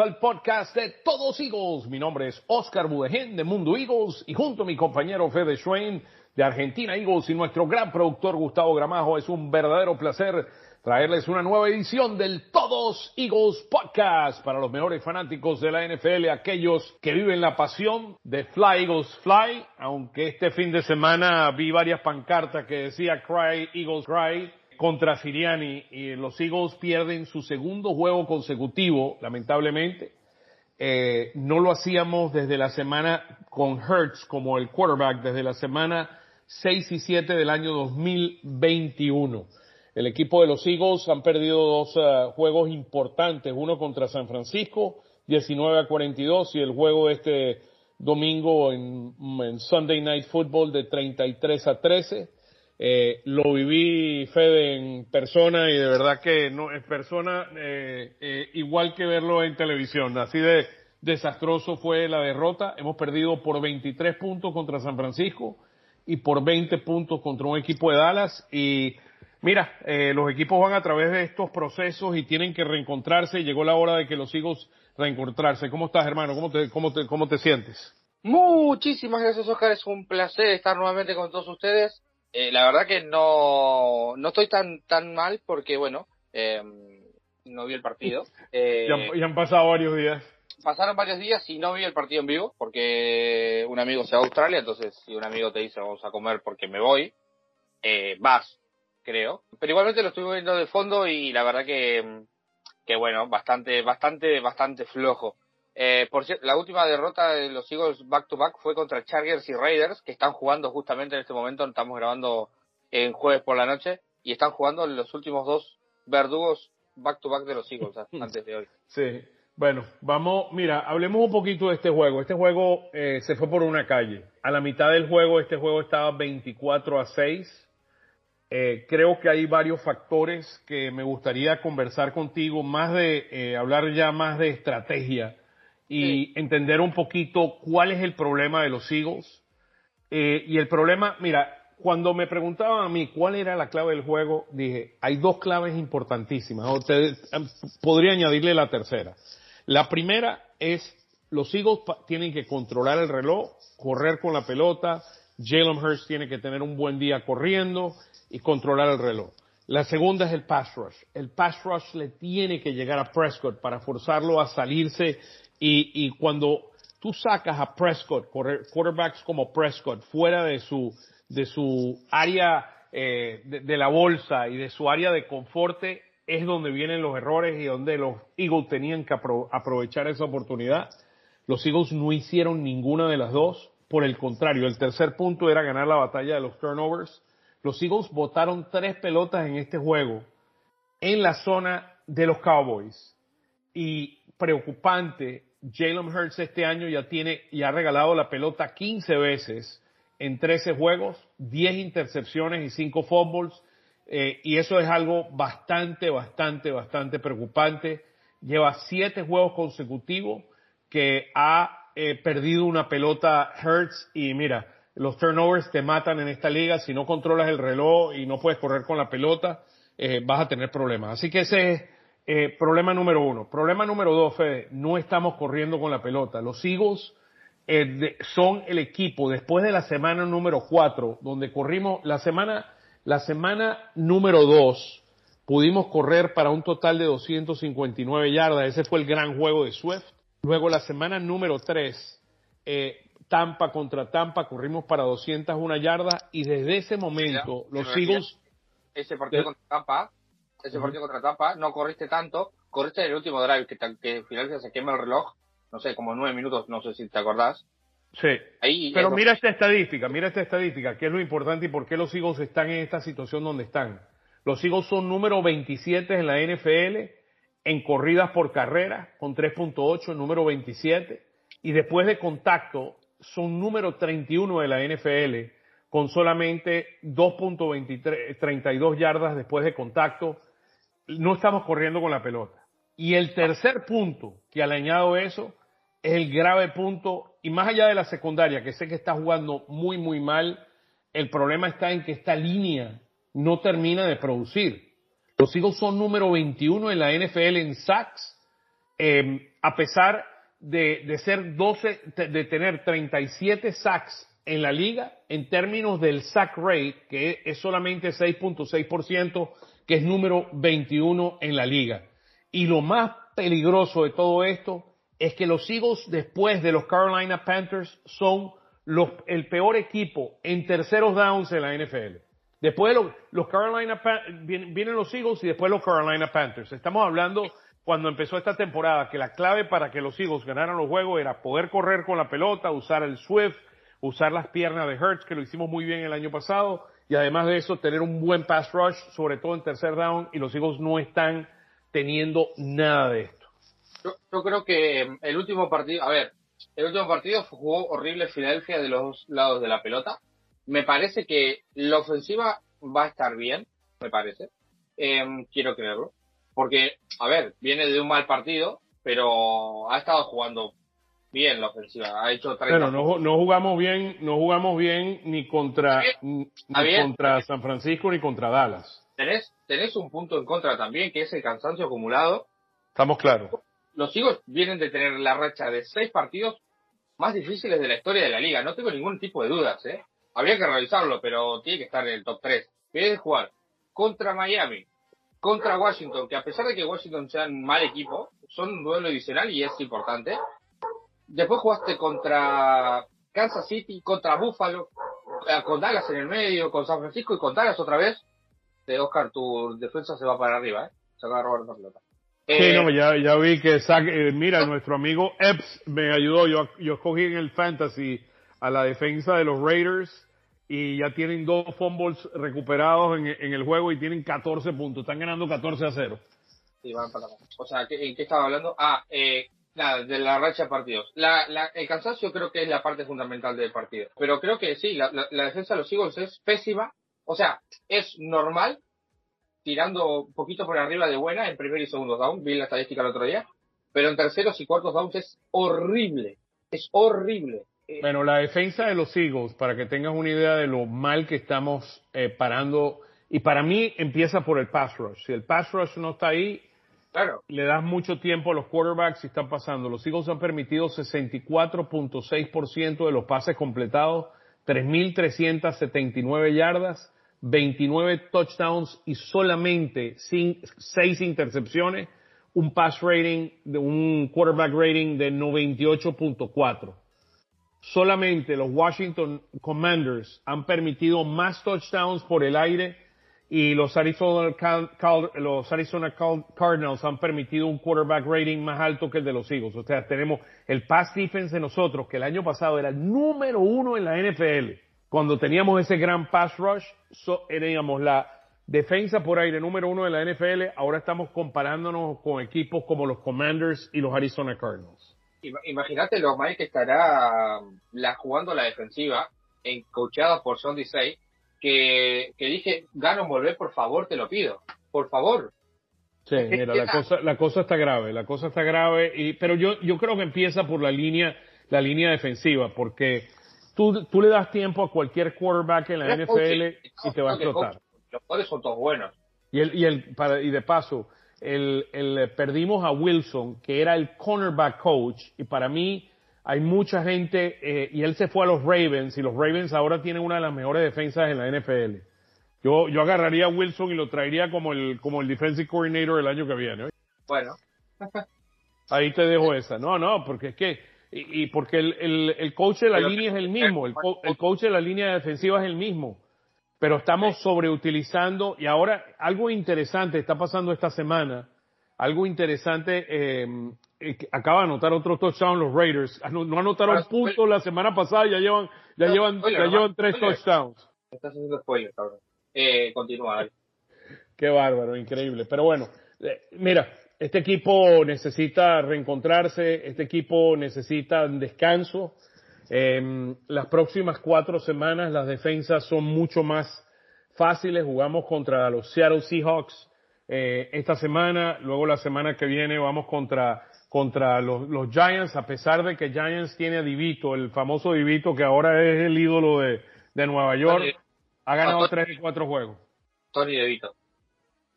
al podcast de Todos Eagles. Mi nombre es Oscar Budegen de Mundo Eagles y junto a mi compañero Fede Schwein de Argentina Eagles y nuestro gran productor Gustavo Gramajo es un verdadero placer traerles una nueva edición del Todos Eagles Podcast para los mejores fanáticos de la NFL, aquellos que viven la pasión de Fly Eagles Fly, aunque este fin de semana vi varias pancartas que decía Cry Eagles Cry contra Siriani y los Eagles pierden su segundo juego consecutivo, lamentablemente. Eh, no lo hacíamos desde la semana con Hertz como el quarterback, desde la semana 6 y 7 del año 2021. El equipo de los Eagles han perdido dos uh, juegos importantes, uno contra San Francisco, 19 a 42, y el juego este domingo en, en Sunday Night Football de 33 a 13. Eh, lo viví, Fede, en persona y de verdad que no en persona eh, eh, igual que verlo en televisión. Así de desastroso fue la derrota. Hemos perdido por 23 puntos contra San Francisco y por 20 puntos contra un equipo de Dallas y Mira, eh, los equipos van a través de estos procesos y tienen que reencontrarse. Llegó la hora de que los hijos reencontrarse. ¿Cómo estás, hermano? ¿Cómo te, cómo te, cómo te sientes? Muchísimas gracias, Oscar. Es un placer estar nuevamente con todos ustedes. Eh, la verdad que no, no estoy tan, tan mal porque, bueno, eh, no vi el partido. Eh, han, ya han pasado varios días. Pasaron varios días y no vi el partido en vivo porque un amigo se va a Australia, entonces si un amigo te dice vamos a comer porque me voy, eh, vas, creo. Pero igualmente lo estuve viendo de fondo y la verdad que, que bueno, bastante, bastante, bastante flojo. Eh, por cierto, la última derrota de los Eagles back to back fue contra Chargers y Raiders, que están jugando justamente en este momento, estamos grabando en jueves por la noche, y están jugando los últimos dos verdugos back to back de los Eagles antes de hoy. Sí. Bueno, vamos, mira, hablemos un poquito de este juego. Este juego eh, se fue por una calle. A la mitad del juego, este juego estaba 24 a 6 eh, creo que hay varios factores que me gustaría conversar contigo, más de eh, hablar ya más de estrategia y sí. entender un poquito cuál es el problema de los Eagles. Eh, y el problema, mira, cuando me preguntaban a mí cuál era la clave del juego, dije, hay dos claves importantísimas. Usted, podría añadirle la tercera. La primera es, los Eagles tienen que controlar el reloj, correr con la pelota, Jalen Hurts tiene que tener un buen día corriendo, y controlar el reloj. La segunda es el pass rush. El pass rush le tiene que llegar a Prescott para forzarlo a salirse y, cuando tú sacas a Prescott, quarterbacks como Prescott, fuera de su, de su área eh, de, la bolsa y de su área de confort, es donde vienen los errores y donde los Eagles tenían que apro aprovechar esa oportunidad. Los Eagles no hicieron ninguna de las dos. Por el contrario, el tercer punto era ganar la batalla de los turnovers los Eagles botaron tres pelotas en este juego en la zona de los Cowboys. Y preocupante, Jalen Hurts este año ya tiene, ya ha regalado la pelota 15 veces en 13 juegos, 10 intercepciones y 5 fumbles. Eh, y eso es algo bastante, bastante, bastante preocupante. Lleva 7 juegos consecutivos que ha eh, perdido una pelota Hurts y mira, los turnovers te matan en esta liga. Si no controlas el reloj y no puedes correr con la pelota, eh, vas a tener problemas. Así que ese es eh, problema número uno. Problema número dos, Fede, no estamos corriendo con la pelota. Los Eagles eh, de, son el equipo después de la semana número cuatro, donde corrimos la semana, la semana número dos, pudimos correr para un total de 259 yardas. Ese fue el gran juego de Swift. Luego la semana número tres, eh, Tampa contra Tampa, corrimos para 201 yardas y desde ese momento Mira, los Eagles... Ese partido contra Tampa, ese uh -huh. partido contra Tampa, no corriste tanto, corriste en el último drive, que, que al final se quema el reloj, no sé, como nueve minutos, no sé si te acordás. Sí, Ahí, pero mira esta estadística, mira esta estadística, que es lo importante y por qué los Eagles están en esta situación donde están. Los Eagles son número 27 en la NFL en corridas por carrera, con 3.8, número 27, y después de contacto, son número 31 de la NFL con solamente 2.32 yardas después de contacto. No estamos corriendo con la pelota. Y el tercer punto que al añado eso es el grave punto, y más allá de la secundaria, que sé que está jugando muy, muy mal, el problema está en que esta línea no termina de producir. Los Eagles son número 21 en la NFL en sacks, em, a pesar de, de, ser 12, de tener 37 sacks en la liga en términos del sack rate, que es solamente 6.6%, que es número 21 en la liga. Y lo más peligroso de todo esto es que los Eagles, después de los Carolina Panthers, son los, el peor equipo en terceros downs en la NFL. Después de los, los Carolina vienen los Eagles y después los Carolina Panthers. Estamos hablando cuando empezó esta temporada que la clave para que los Eagles ganaran los juegos era poder correr con la pelota, usar el Swift, usar las piernas de Hertz, que lo hicimos muy bien el año pasado, y además de eso tener un buen pass rush, sobre todo en tercer down, y los Eagles no están teniendo nada de esto. Yo, creo que em, el último partido, a ver, el último partido jugó horrible Filadelfia de los dos lados de la pelota. Me parece que la ofensiva va a estar bien, me parece. Em, quiero creerlo. Porque, a ver, viene de un mal partido, pero ha estado jugando bien la ofensiva. Ha hecho 30 no, no jugamos bien, no jugamos bien ni contra, ni contra San Francisco ni contra Dallas. Tenés, tenés un punto en contra también, que es el cansancio acumulado. Estamos claros. Los Eagles vienen de tener la racha de seis partidos más difíciles de la historia de la liga. No tengo ningún tipo de dudas, ¿eh? Habría que revisarlo, pero tiene que estar en el top 3. Viene de jugar contra Miami, contra Washington, que a pesar de que Washington sea un mal equipo, son un duelo adicional y es importante. Después jugaste contra Kansas City, contra Buffalo, eh, con Dallas en el medio, con San Francisco y con Dallas otra vez. De Oscar, tu defensa se va para arriba, ¿eh? Se va a robar la pelota. sí, eh, no, ya, ya vi que, eh, mira, nuestro amigo Epps me ayudó. Yo, yo escogí en el Fantasy a la defensa de los Raiders y ya tienen dos fumbles recuperados en, en, el juego y tienen 14 puntos. Están ganando 14 a 0. Sí, van para O sea, ¿en qué estaba hablando? Ah, eh, Nada, de la racha de partidos. La, la, el cansancio creo que es la parte fundamental del partido. Pero creo que sí, la, defensa de los Eagles es pésima. O sea, es normal, tirando un poquito por arriba de buena en primer y segundo down. Vi la estadística el otro día. Pero en terceros y cuartos downs es horrible. Es horrible. Eh, bueno, la defensa de los Eagles, para que tengas una idea de lo mal que estamos eh, parando, y para mí empieza por el pass rush. Si el pass rush no está ahí, Claro. Le das mucho tiempo a los quarterbacks y están pasando. Los Eagles han permitido 64.6% de los pases completados, 3.379 yardas, 29 touchdowns y solamente 6 intercepciones, un pass rating, de un quarterback rating de 98.4. Solamente los Washington Commanders han permitido más touchdowns por el aire y los Arizona, los Arizona Cardinals han permitido un quarterback rating más alto que el de los Eagles. O sea, tenemos el pass defense de nosotros, que el año pasado era el número uno en la NFL. Cuando teníamos ese gran pass rush, teníamos la defensa por aire número uno de la NFL. Ahora estamos comparándonos con equipos como los Commanders y los Arizona Cardinals. Imagínate lo mal que estará la, jugando la defensiva, en, coachada por Sondy Say que, que dije, Gano, volver, por favor, te lo pido. Por favor. Sí, mira, la cosa, la cosa está grave, la cosa está grave, y, pero yo, yo creo que empieza por la línea, la línea defensiva, porque tú, tú le das tiempo a cualquier quarterback en la NFL y te va a explotar. Los jugadores son todos buenos. Y el, y el, para, y de paso, el, el, perdimos a Wilson, que era el cornerback coach, y para mí, hay mucha gente, eh, y él se fue a los Ravens, y los Ravens ahora tienen una de las mejores defensas en la NFL. Yo, yo agarraría a Wilson y lo traería como el, como el defensive coordinator el año que viene. Bueno. Ahí te dejo esa. No, no, porque es que, y, porque el, el, el, coach de la línea es el mismo, el, el coach de la línea defensiva es el mismo. Pero estamos sobreutilizando, y ahora algo interesante está pasando esta semana, algo interesante, eh, eh, acaba de anotar otro touchdown los Raiders. Ah, no, anotaron ah, puntos la semana pasada, ya llevan, ya llevan, ya llevan tres touchdowns. Estás haciendo spoiler, cabrón. Eh, continúa. Qué bárbaro, increíble. Pero bueno, eh, mira, este equipo necesita reencontrarse, este equipo necesita descanso. Eh, las próximas cuatro semanas las defensas son mucho más fáciles. Jugamos contra los Seattle Seahawks eh, esta semana, luego la semana que viene vamos contra contra los, los, Giants, a pesar de que Giants tiene a Divito, el famoso Divito que ahora es el ídolo de, de Nueva York, ha ganado tres y cuatro juegos. Tony DeVito.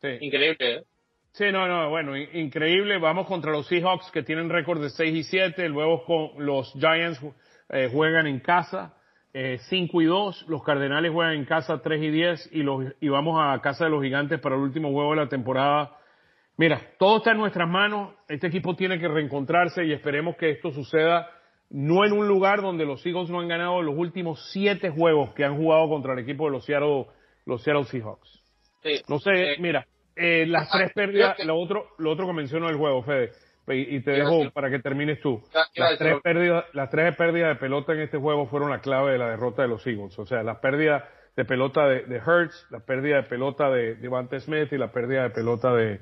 Sí. Increíble, ¿eh? Sí, no, no, bueno, increíble. Vamos contra los Seahawks que tienen récord de 6 y 7. Luego con los Giants eh, juegan en casa eh, 5 y 2. Los Cardenales juegan en casa 3 y 10. Y, los, y vamos a casa de los Gigantes para el último juego de la temporada. Mira, todo está en nuestras manos. Este equipo tiene que reencontrarse y esperemos que esto suceda no en un lugar donde los Eagles no han ganado los últimos 7 juegos que han jugado contra el equipo de los Seattle, los Seattle Seahawks. Sí, no sé, mira, eh, las tres pérdidas, lo otro, lo otro que menciono del juego, Fede, y, te dejo para que termines tú. Las tres, pérdidas, las tres pérdidas de pelota en este juego fueron la clave de la derrota de los Eagles. O sea, la pérdida de pelota de, de Hertz, la pérdida de pelota de Devante Smith y la pérdida de pelota de,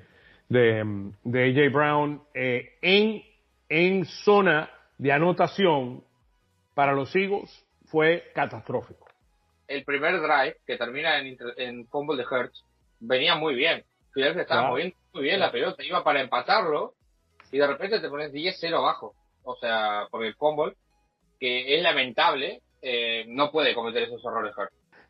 de, de AJ Brown eh, en, en zona de anotación para los Eagles fue catastrófico. El primer drive que termina en, en fumble de Hertz venía muy bien. Filadelfia estaba moviendo muy bien la pelota, iba para empatarlo y de repente te pones 10-0 abajo. O sea, por el fumble, que es lamentable, eh, no puede cometer esos errores.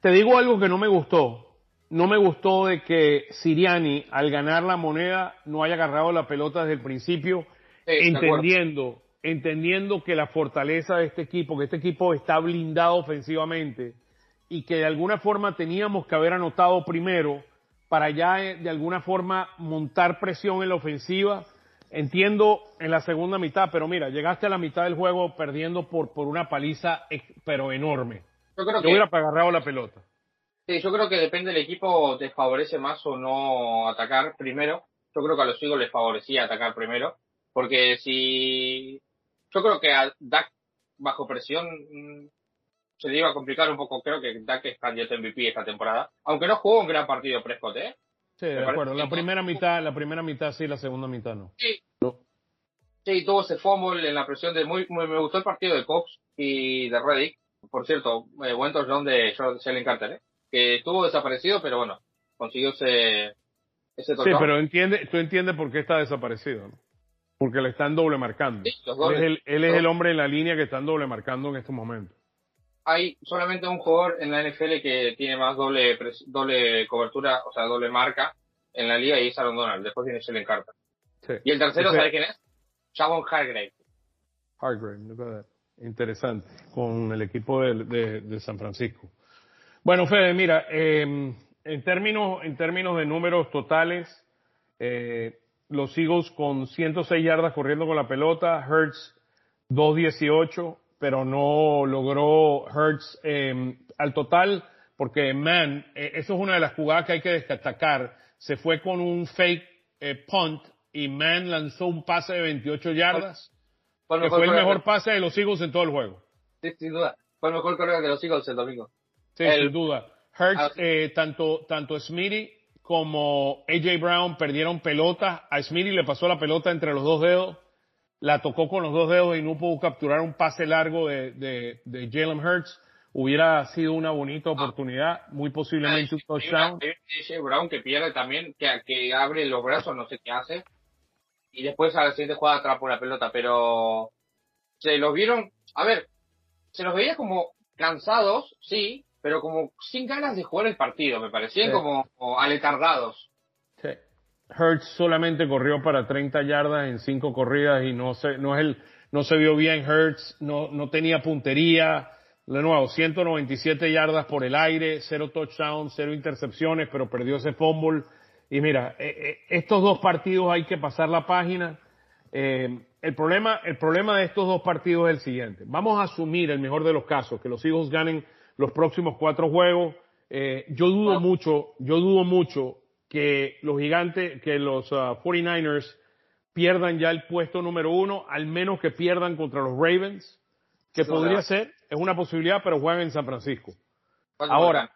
Te digo algo que no me gustó. No me gustó de que Siriani, al ganar la moneda, no haya agarrado la pelota desde el principio, entendiendo, entendiendo que la fortaleza de este equipo, que este equipo está blindado ofensivamente y que de alguna forma teníamos que haber anotado primero para ya eh, de alguna forma montar presión en la ofensiva. Entiendo en la segunda mitad, pero mira, llegaste a la mitad del juego perdiendo por, por una paliza, pero enorme. Yo creo que hubiera agarrado la pelota. Sí, yo creo que depende del equipo, te favorece más o no atacar primero. Yo creo que a los Eagles les favorecía atacar primero, porque si yo creo que a Dak bajo presión mm, se le iba a complicar un poco. Creo que Dak es candidato MVP esta temporada. Aunque no jugó un gran partido Prescott, ¿eh? Sí, de acuerdo. La primera mitad, la primera mitad sí, la segunda mitad no. Sí. Sí, tuvo ese fumble en la presión de muy, me gustó el partido de Cox y de Reddick. Por cierto, eh, buen touchdown de Shellen Carter, ¿eh? Que estuvo desaparecido, pero bueno, consiguió ese, ese. Sí, pero entiende, tú entiendes por qué está desaparecido, ¿no? Porque le están doble marcando. Sí, él es, el, él es el hombre en la línea que están doble marcando en estos momentos hay solamente un jugador en la NFL que tiene más doble doble cobertura, o sea, doble marca en la liga y es Aaron Donald. Después viene Shellen Carter. Y el tercero, ¿sabe quién es? Javon Hargrave. Hargrave, interesante, con el equipo de, de, San Francisco. Bueno, Fede, mira, eh, en, términos, en términos de números totales, eh, los Eagles con 106 yardas corriendo con la pelota, Hertz 218, pero no logró Hertz eh, al total, porque Man, eh, eso es una de las jugadas que hay que destacar, se fue con un fake eh, punt y Man lanzó un pase de 28 yardas, que fue el mejor pase de los Eagles en todo el juego. Sí, sin duda. Fue el mejor correo de los Eagles el domingo. Sí, sin duda. Hertz, ah. eh, tanto, tanto Smitty como AJ Brown perdieron pelota. A Smitty le pasó la pelota entre los dos dedos la tocó con los dos dedos y no pudo capturar un pase largo de, de, de Jalen Hurts, hubiera sido una bonita ah. oportunidad, muy posiblemente un touchdown. Brown que pierde también, que, que abre los brazos, no sé qué hace, y después a la siguiente jugada atrapa una pelota, pero se los vieron, a ver, se los veía como cansados, sí, pero como sin ganas de jugar el partido, me parecían como, como aletargados. Hertz solamente corrió para 30 yardas en cinco corridas y no se, no es el, no se vio bien Hertz, no, no tenía puntería. De nuevo, 197 yardas por el aire, cero touchdowns, cero intercepciones, pero perdió ese fumble. Y mira, eh, eh, estos dos partidos hay que pasar la página. Eh, el problema, el problema de estos dos partidos es el siguiente. Vamos a asumir el mejor de los casos, que los Eagles ganen los próximos cuatro juegos. yo dudo mucho, yo dudo mucho que los gigantes, que los 49ers uh, pierdan ya el puesto número uno, al menos que pierdan contra los Ravens, que podría ser, es una posibilidad, pero juegan en San Francisco. Ahora,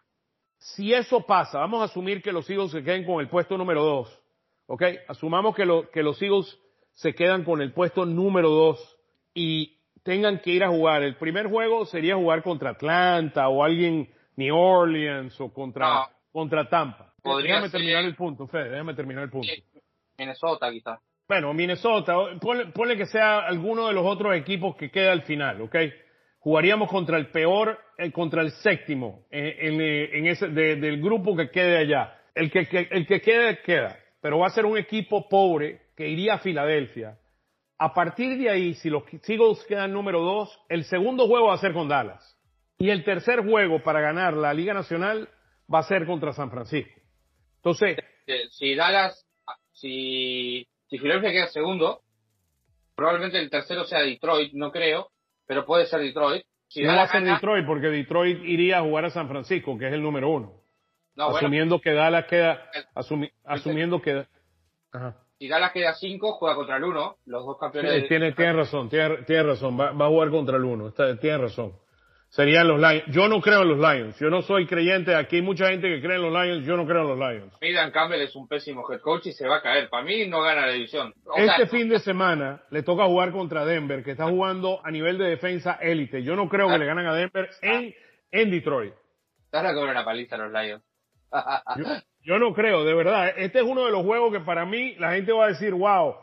si eso pasa, vamos a asumir que los Eagles se queden con el puesto número dos, ¿ok? Asumamos que, que los Eagles se quedan con el puesto número dos y tengan que ir a jugar. El primer juego sería jugar contra Atlanta o alguien New Orleans o contra, contra Tampa déjame terminar el punto, Fede, déjame terminar el punto. Minnesota, quizás. Bueno, Minnesota, ponle, que sea alguno de los otros equipos que queda al final, ¿ok? Jugaríamos contra el peor, eh, contra el séptimo, en, ese, del grupo que quede allá. el que, que- el que quede, queda. Pero va a ser un equipo pobre que iría a Filadelfia. A partir de ahí, si los Eagles quedan número dos, el segundo juego va a ser con Dallas. Y el tercer juego para ganar la Liga Nacional va a ser contra San Francisco. Entonces, Eh, Si Dallas, si, si Filadelfia queda segundo, probablemente el tercero sea Detroit, no creo, pero puede ser Detroit. Si no va a ser gana- Detroit porque Detroit iría a jugar a San Francisco, que es el número uno. no, bueno, asumiendo que Dallas queda, asumi- asumiendo que, Ajá. Si Dallas queda cinco, juega contra el uno, los dos campeones. Sí, de- tiene, tiene razón, tiene, tiene razón, va, va a jugar contra el uno, está- tiene razón. Serían los Lions. Yo no creo en los Lions, yo no soy creyente, aquí hay mucha gente que cree en los Lions, yo no creo en los Lions. Midan Campbell es un pésimo head coach y se va a caer. Para mí no gana la división. O Este sea, fin de semana le toca jugar contra Denver, que está jugando a nivel de defensa élite. Yo no creo que le ganan a Denver en, en Detroit. van a cobrar una paliza a los Lions. Yo, yo no creo, de verdad. Este es uno de los juegos que para mí la gente va a decir, wow,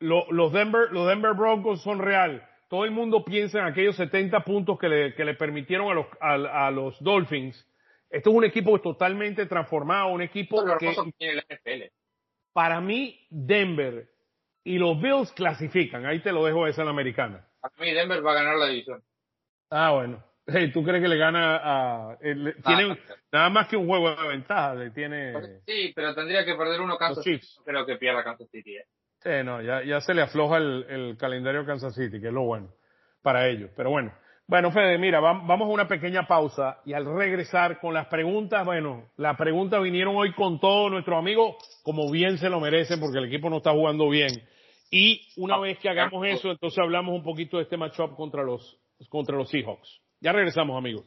lo- los, Denver, los Denver Broncos son real. Todo el mundo piensa en aquellos 70 puntos que le, que le permitieron a los, a, a los Dolphins. Este es un equipo totalmente transformado, un equipo que para mí Denver y los Bills clasifican. Ahí te lo dejo esa en la americana. Para mí Denver va a ganar la división. Ah, bueno. Hey, ¿Tú crees que le gana a... eh, le- tiene Ah. nada más que un juego de ventaja? Le tiene... Sí, pero tendría que perder uno Kansas City. Creo que pierda Kansas City. eh. Sí, no, ya, ya se le afloja el, el calendario Kansas City, que es lo bueno para ellos. Pero bueno, bueno, Fede, mira, vam- vamos a una pequeña pausa y al regresar con las preguntas, bueno, las preguntas vinieron hoy con todos nuestros amigos, como bien se lo merecen, porque el equipo no está jugando bien. Y una Ah, vez que hagamos eso, entonces hablamos un poquito de este matchup contra los, contra los Seahawks. Ya regresamos, amigos.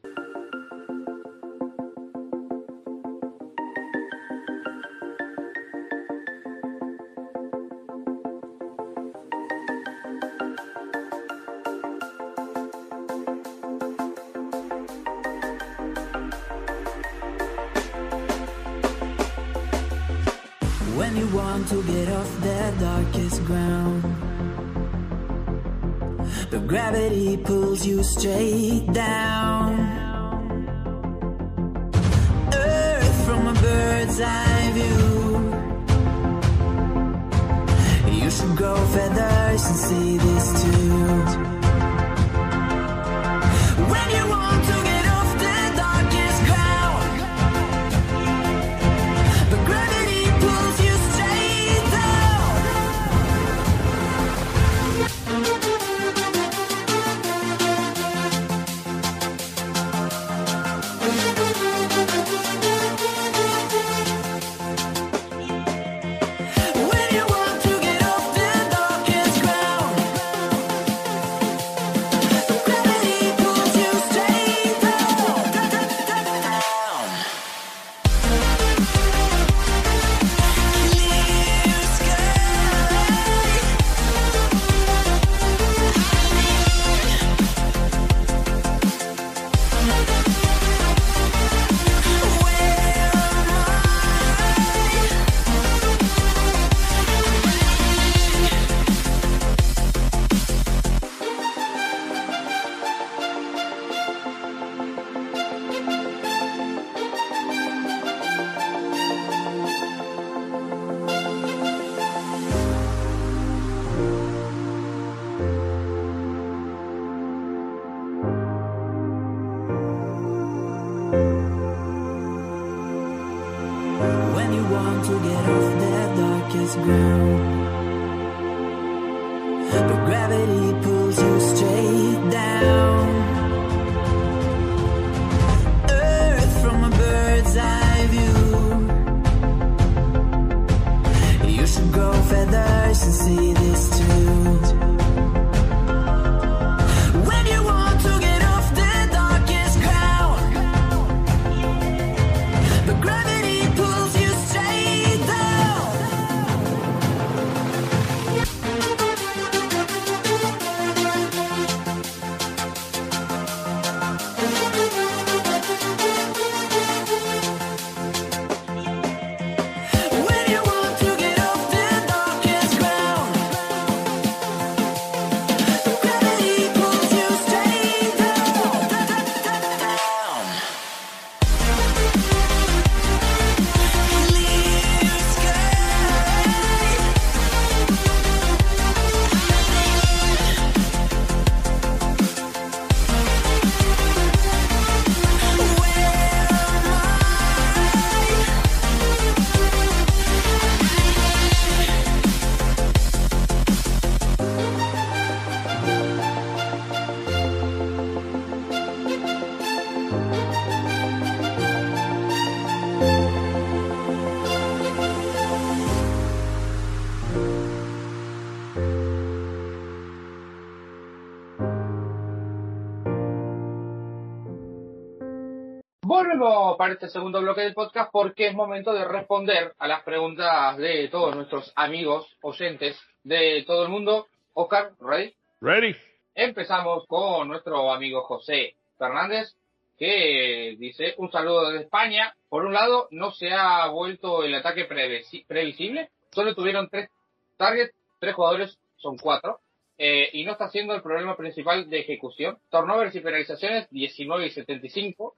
Este segundo bloque del podcast porque es momento de responder a las preguntas de todos nuestros amigos, oyentes de todo el mundo. Oscar, ¿ready? Ready. Empezamos con nuestro amigo José Fernández, que dice un saludo desde España. Por un lado, no se ha vuelto el ataque previsi- previsible. Solo tuvieron tres targets, tres jugadores, son cuatro. eh, y no está siendo el problema principal de ejecución. Turnovers y penalizaciones, 19 y 75.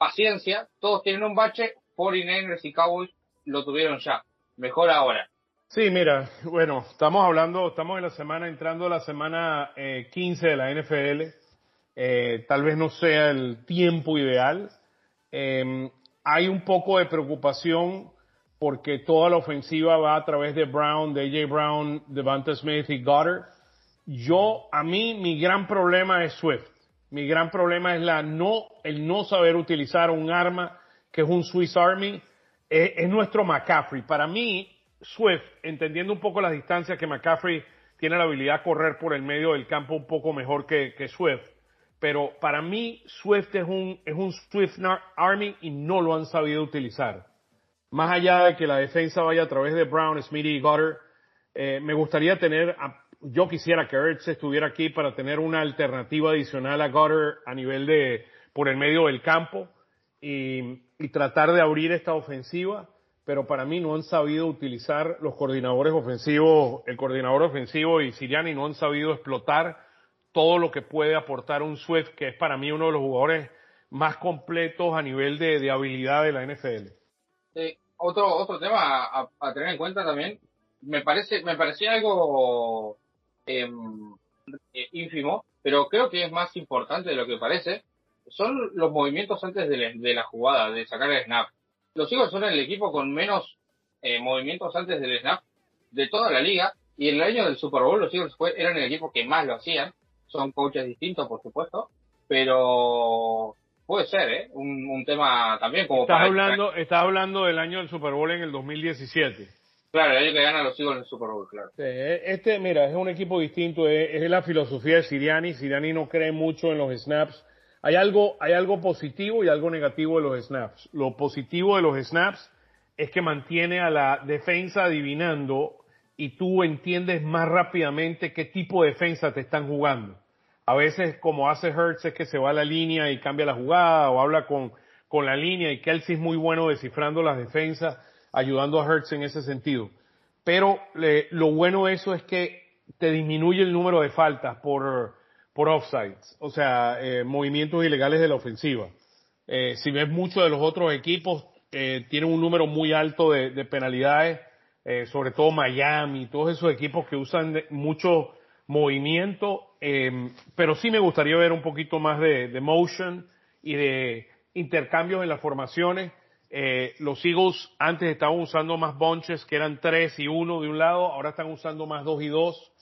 Paciencia, todos tienen un bache. 49ers y Cowboys lo tuvieron ya. Mejor ahora. Sí, mira, bueno, estamos hablando, estamos en la semana, entrando a la semana eh, 15 de la NFL. Eh, tal vez no sea el tiempo ideal. Eh, hay un poco de preocupación porque toda la ofensiva va a través de Brown, de AJ Brown, Devonta Smith y Goddard. Yo, a mí, mi gran problema es Swift. Mi gran problema es la no, el no saber utilizar un arma que es un Swiss Army. Es, es nuestro McCaffrey. Para mí, Swift, entendiendo un poco las distancias que McCaffrey tiene la habilidad de correr por el medio del campo un poco mejor que, Swift. Pero para mí, Swift es un, es un Swift Army y no lo han sabido utilizar. Más allá de que la defensa vaya a través de Brown, Smith y Goddard, eh, me gustaría tener, yo quisiera que Ertz estuviera aquí para tener una alternativa adicional a Goddard a nivel de, por el medio del campo y, y tratar de abrir esta ofensiva, pero para mí no han sabido utilizar los coordinadores ofensivos, el coordinador ofensivo y Siriani no han sabido explotar todo lo que puede aportar un Swift, que es para mí uno de los jugadores más completos a nivel de, de habilidad de la NFL. Eh, otro otro tema a, a tener en cuenta también me parece me parecía algo eh, ínfimo pero creo que es más importante de lo que parece son los movimientos antes de la, de la jugada de sacar el snap. Los Eagles son el equipo con menos eh, movimientos antes del snap de toda la liga y en el año del Super Bowl los Eagles fue- eran el equipo que más lo hacían. Son coaches distintos por supuesto pero puede ser eh un, un tema también como Estás para hablando, estás hablando del año del Super Bowl en el 2017. Claro, el año que ganan los Eagles en el Super Bowl, claro. Este, mira, es un equipo distinto, es, es la filosofía de Siriani. Siriani no cree mucho en los snaps. Hay algo, hay algo positivo y algo negativo de los snaps. Lo positivo de los snaps es que mantiene a la defensa adivinando y tú entiendes más rápidamente qué tipo de defensa te están jugando. A veces, como hace Hertz, es que se va a la línea y cambia la jugada o habla con, con la línea y Kelsey es muy bueno descifrando las defensas, ayudando a Hertz en ese sentido. Pero le- lo bueno de eso es que te disminuye el número de faltas por, por offsides, o sea, eh, movimientos ilegales de la ofensiva. Eh, si ves muchos de los otros equipos, eh, tienen un número muy alto de, de penalidades, eh, sobre todo Miami, todos esos equipos que usan mucho movimiento, eh, pero sí me gustaría ver un poquito más de motion y de intercambios en las formaciones. Eh, los Eagles antes estaban usando más bunches que eran tres y uno de un lado, ahora están usando más dos y dos.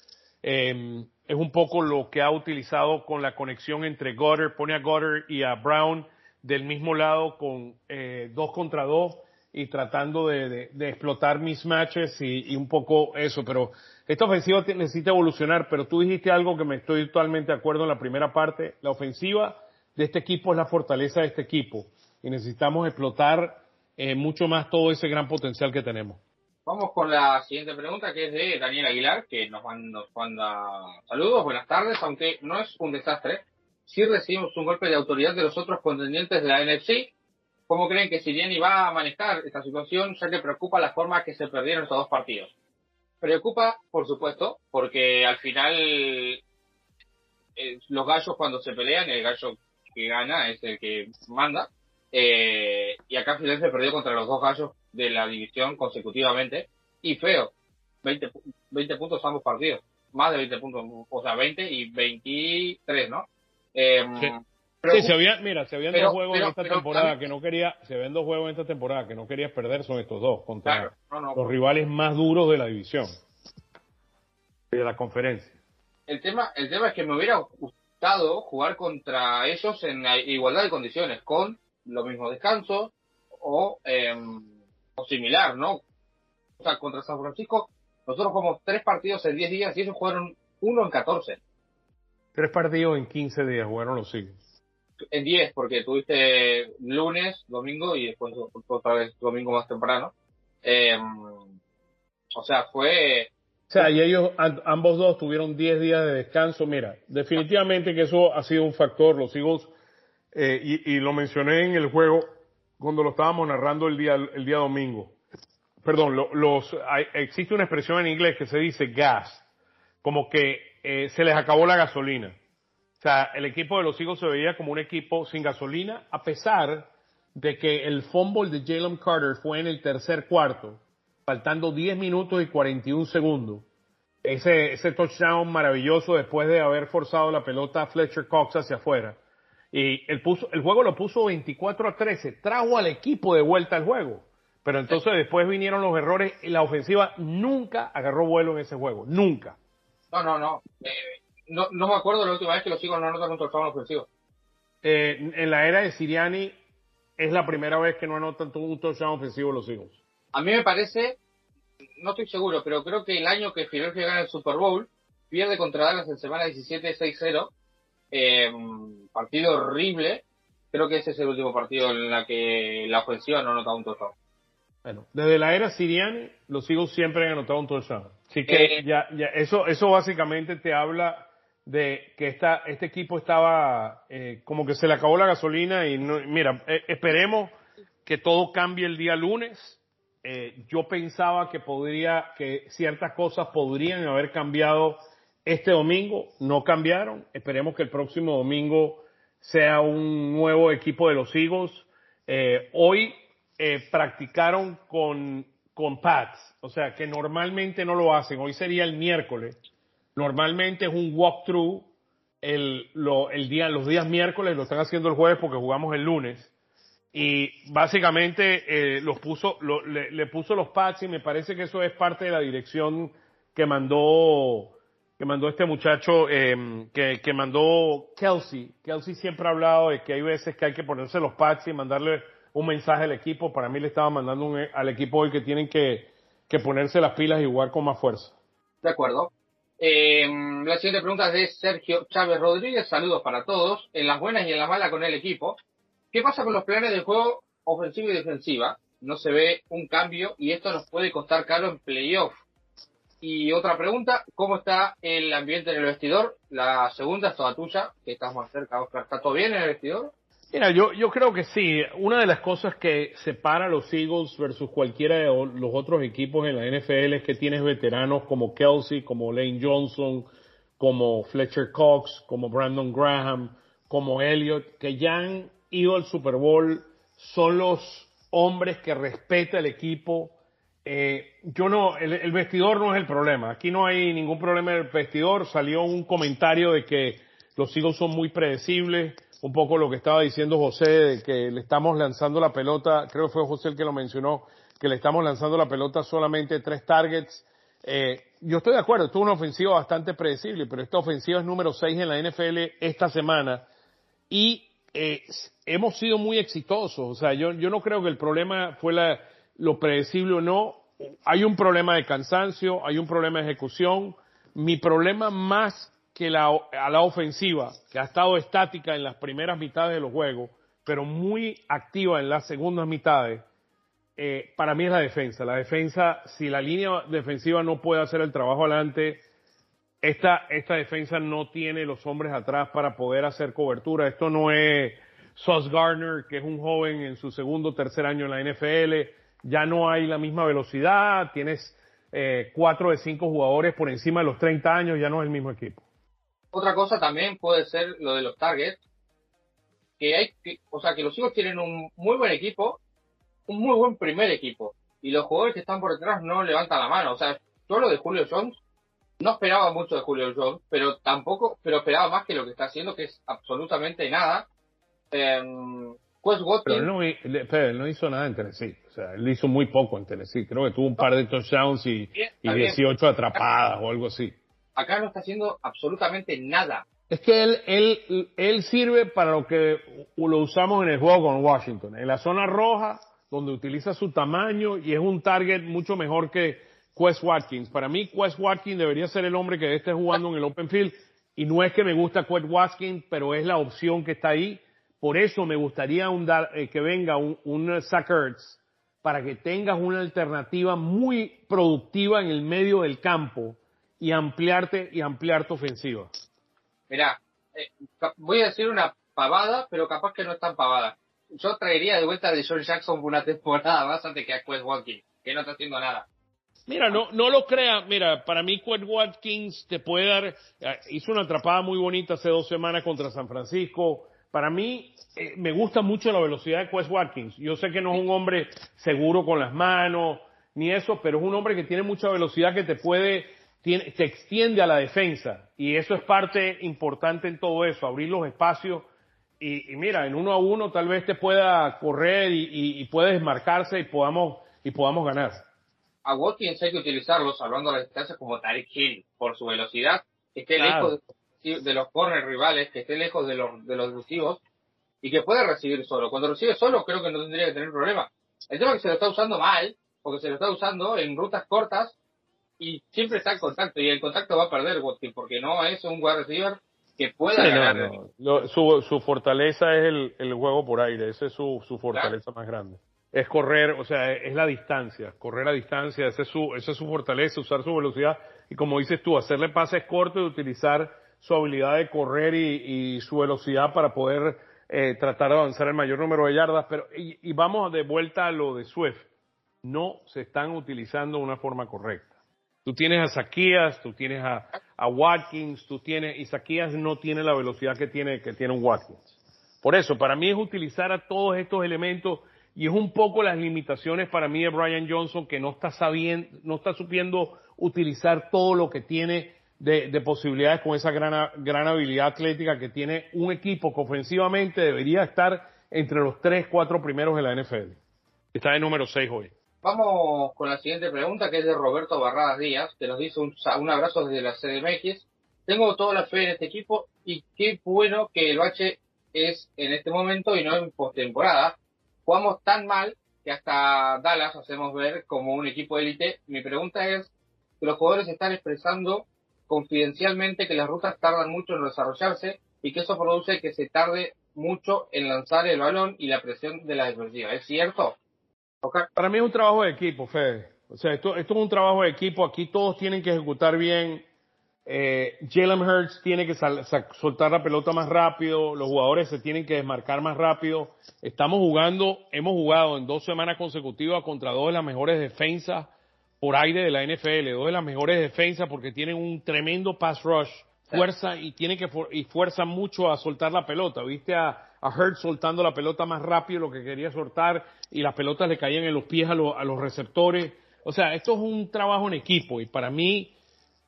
Eh, es un poco lo que ha utilizado con la conexión entre Goddard, pone a Goddard y a Brown del mismo lado con eh, dos contra dos y tratando de, de- de explotar mismatches y, y un poco eso. Pero esta ofensiva necesita evolucionar, pero tú dijiste algo que me estoy totalmente de acuerdo en la primera parte. La ofensiva de este equipo es la fortaleza de este equipo y necesitamos explotar eh, mucho más todo ese gran potencial que tenemos. Vamos con la siguiente pregunta que es de Daniel Aguilar, que nos manda, nos manda saludos, buenas tardes, aunque no es un desastre. Si recibimos un golpe de autoridad de los otros contendientes de la NFC, ¿cómo creen que Siriani va a manejar esta situación, ya que preocupa la forma que se perdieron estos dos partidos? Preocupa, por supuesto, porque al final eh, los gallos cuando se pelean, el gallo que gana es el que manda. Eh, y acá Filadelfia perdió contra los dos gallos de la división consecutivamente. Y feo, 20, pu- 20 puntos ambos partidos. Más de 20 puntos, o sea, 20 y 23, ¿no? Eh, Sí. pero- Sí, se había, mira, se habían pero- dos juegos pero- en esta temporada que no quería, se ven dos juegos en esta temporada que no querías perder son estos dos contra Claro, no, no, los rivales más duros de la división y de la conferencia. el tema, el tema es que me hubiera gustado jugar contra ellos en la igualdad de condiciones, con los mismos descansos o, eh, o similar, ¿no? O sea, contra San Francisco, nosotros jugamos tres partidos en 10 días y ellos jugaron uno en 14. Tres partidos en 15 días jugaron los Eagles. en 10, porque tuviste lunes, domingo y después otra vez domingo más temprano. Eh, o sea, fue O sea, y ellos, am- ambos dos tuvieron 10 días de descanso. Mira, definitivamente que eso ha sido un factor. Los Eagles, eh, y, y lo mencioné en el juego cuando lo estábamos narrando el día, el día domingo. Perdón, lo- los, existe una expresión en inglés que se dice gas, como que eh, se les acabó la gasolina. O sea, el equipo de los Eagles se veía como un equipo sin gasolina, a pesar de que el fumble de Jalen Carter fue en el tercer cuarto, faltando 10 minutos y 41 segundos. Ese, ese touchdown maravilloso después de haber forzado la pelota a Fletcher Cox hacia afuera. Y el, puso, el juego lo puso 24 a 13, trajo al equipo de vuelta al juego. Pero entonces después vinieron los errores y la ofensiva nunca agarró vuelo en ese juego. Nunca. No, no, no. Eh, no, no me acuerdo la última vez que los Eagles no anotan un touchdown ofensivo. Eh, en la era de Siriani es la primera vez que no anotan un touchdown ofensivo los Eagles. A mí me parece, no estoy seguro, pero creo que el año que Philadelphia gana el Super Bowl, pierde contra Dallas en semana 17 6-0, eh, partido horrible. Creo que ese es el último partido en la que la ofensiva no anota un touchdown. Bueno, desde la era Siriani, los Eagles siempre han anotado un touchdown. Así que Eh. ya, ya, eso, eso básicamente te habla de que esta, este equipo estaba eh, como que se le acabó la gasolina y no, mira, eh, esperemos que todo cambie el día lunes. Eh, yo pensaba que podría, que ciertas cosas podrían haber cambiado este domingo, no cambiaron. Esperemos que el próximo domingo sea un nuevo equipo de los Eagles. Eh, hoy eh, practicaron con, con pads, o sea que normalmente no lo hacen. Hoy sería el miércoles. Normalmente es un walkthrough el, el los días miércoles, lo están haciendo el jueves porque jugamos el lunes. Y básicamente eh, los puso, lo- le, le puso los pads y me parece que eso es parte de la dirección que mandó que mandó este muchacho, eh, que, que mandó Kelsey. Kelsey siempre ha hablado de que hay veces que hay que ponerse los pads y mandarle un mensaje al equipo. Para mí le estaba mandando un- al equipo hoy que tienen que, que ponerse las pilas y jugar con más fuerza. De acuerdo. Eh, la siguiente pregunta es de Sergio Chávez Rodríguez. Saludos para todos, en las buenas y en las malas con el equipo. ¿Qué pasa con los planes de juego ofensiva y defensiva? No se ve un cambio y esto nos puede costar caro en playoff. Y otra pregunta, ¿cómo está el ambiente en el vestidor? La segunda es toda tuya, que estás más cerca, Oscar. ¿Está todo bien en el vestidor? Mira, yo, yo creo que sí. Una de las cosas que separa a los Eagles versus cualquiera de los otros equipos en la NFL es que tienes veteranos como Kelsey, como Lane Johnson, como Fletcher Cox, como Brandon Graham, como Elliott, que ya han ido al Super Bowl, son los hombres que respeta el equipo. Eh, yo no, el, el vestidor no es el problema. Aquí no hay ningún problema en el vestidor. Salió un comentario de que los Eagles son muy predecibles. Un poco lo que estaba diciendo José, de que le estamos lanzando la pelota, creo que fue José el que lo mencionó, que le estamos lanzando la pelota solamente tres targets. Eh, yo estoy de acuerdo, esto es una ofensiva bastante predecible, pero esta ofensiva es número 6 en la NFL esta semana y eh, hemos sido muy exitosos. O sea, yo, yo no creo que el problema fue la, lo predecible o no. Hay un problema de cansancio, hay un problema de ejecución. Mi problema más que la, a la ofensiva, que ha estado estática en las primeras mitades de los juegos, pero muy activa en las segundas mitades, eh, para mí es la defensa. La defensa, si la línea defensiva no puede hacer el trabajo adelante, esta, defensa no tiene los hombres atrás para poder hacer cobertura. Esto no es Sauce Gardner, que es un joven en su segundo o tercer año en la NFL. Ya no hay la misma velocidad. Tienes eh, cuatro de cinco jugadores por encima de los 30 años. Ya no es el mismo equipo. Otra cosa también puede ser lo de los targets, que hay, que, o sea, que los Eagles tienen un muy buen equipo, un muy buen primer equipo, y los jugadores que están por detrás no levantan la mano. O sea, yo lo de Julio Jones, no esperaba mucho de Julio Jones, pero tampoco, pero esperaba más que lo que está haciendo, que es absolutamente nada. Eh, Pero Watkins, él no, él hizo nada en Tennessee. Sea, él hizo muy poco en Tennessee. Creo que tuvo un par de touchdowns y, y está bien. 18 atrapadas o algo así. acá no está haciendo absolutamente nada. Es que él, él, él sirve para lo que lo usamos en el juego con Washington. En la zona roja, donde utiliza su tamaño y es un target mucho mejor que Quest Watkins. Para mí, Quest Watkins debería ser el hombre que esté jugando en el open field. Y no es que me gusta Quest Watkins, pero es la opción que está ahí. Por eso me gustaría un eh, que venga un, un Zach Ertz para que tengas una alternativa muy productiva en el medio del campo y ampliarte y ampliar tu ofensiva. Mirá, eh, voy a decir una pavada, pero capaz que no es tan pavada. Yo traería de vuelta de John Jackson por una temporada más antes que a Quest Walking, que no está haciendo nada. Mira, no, no lo crea. Mira, para mí, Quet Watkins te puede dar. eh, hizo una atrapada muy bonita hace dos semanas contra San Francisco. Para mí, eh, me gusta mucho la velocidad de Quest Watkins. Yo sé que no es un hombre seguro con las manos, ni eso, pero es un hombre que tiene mucha velocidad que te puede. Tiene, te extiende a la defensa. Y eso es parte importante en todo eso, abrir los espacios. Y, y mira, en uno a uno tal vez te pueda correr y, y, y puede desmarcarse y podamos, y podamos ganar. A Watkins hay que utilizarlo, salvando las distancias, como Tarek Hill, por su velocidad, que esté Claro. lejos de, de los corners rivales, que esté lejos de los, de los defensivos, y que puede recibir solo. Cuando recibe solo, creo que no tendría que tener problema. El tema es que se lo está usando mal, porque se lo está usando en rutas cortas, y siempre está en contacto, y el contacto va a perder Watkins, porque no es un wide receiver que pueda Sí, ganar. no. Lo- su, su fortaleza es el, el juego por aire, esa es su, su fortaleza más grande. Es correr, o sea, es la distancia, correr a distancia, esa es su, esa es su fortaleza, usar su velocidad y como dices tú, hacerle pases cortos y utilizar su habilidad de correr y, y su velocidad para poder eh, tratar de avanzar el mayor número de yardas. Pero y, y vamos de vuelta a lo de Swift, no se están utilizando de una forma correcta. Tú tienes a Zaquías, tú tienes a, Watkins, tú tienes, y Zaquías no tiene la velocidad que tiene, que tiene un Watkins. Por eso, para mí es utilizar a todos estos elementos y es un poco las limitaciones para mí de Brian Johnson que no está sabiendo, no está supiendo utilizar todo lo que tiene de, de posibilidades con esa gran, gran habilidad atlética que tiene un equipo que ofensivamente debería estar entre los tres, cuatro primeros de la NFL. Está de número 6 hoy. Vamos con la siguiente pregunta, que es de Roberto Barradas Díaz, que nos dice un, un abrazo desde la CDMX. Tengo toda la fe en este equipo y qué bueno que el bache es en este momento y no en postemporada. Jugamos tan mal que hasta Dallas hacemos ver como un equipo élite. Mi pregunta es los jugadores están expresando confidencialmente que las rutas tardan mucho en desarrollarse y que eso produce que se tarde mucho en lanzar el balón y la presión de la defensiva. ¿Es cierto? Para mí es un trabajo de equipo, Fede. O sea, esto, esto es un trabajo de equipo. Aquí todos tienen que ejecutar bien. Eh, Jalen Hurts tiene que sal- sa- soltar la pelota más rápido. Los jugadores se tienen que desmarcar más rápido. Estamos jugando, hemos jugado en dos semanas consecutivas contra dos de las mejores defensas por aire de la NFL. Dos de las mejores defensas porque tienen un tremendo pass rush. Fuerza y tiene que y fuerza mucho a soltar la pelota. Viste a, a soltando la pelota más rápido lo que quería soltar y las pelotas le caían en los pies a, los- a los receptores. O sea, esto es un trabajo en equipo y para mí,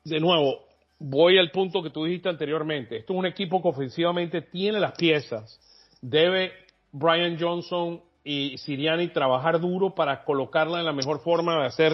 de nuevo, voy al punto que tú dijiste anteriormente. Esto es un equipo que ofensivamente tiene las piezas. Debe Brian Johnson y Siriani trabajar duro para colocarla en la mejor forma de hacer,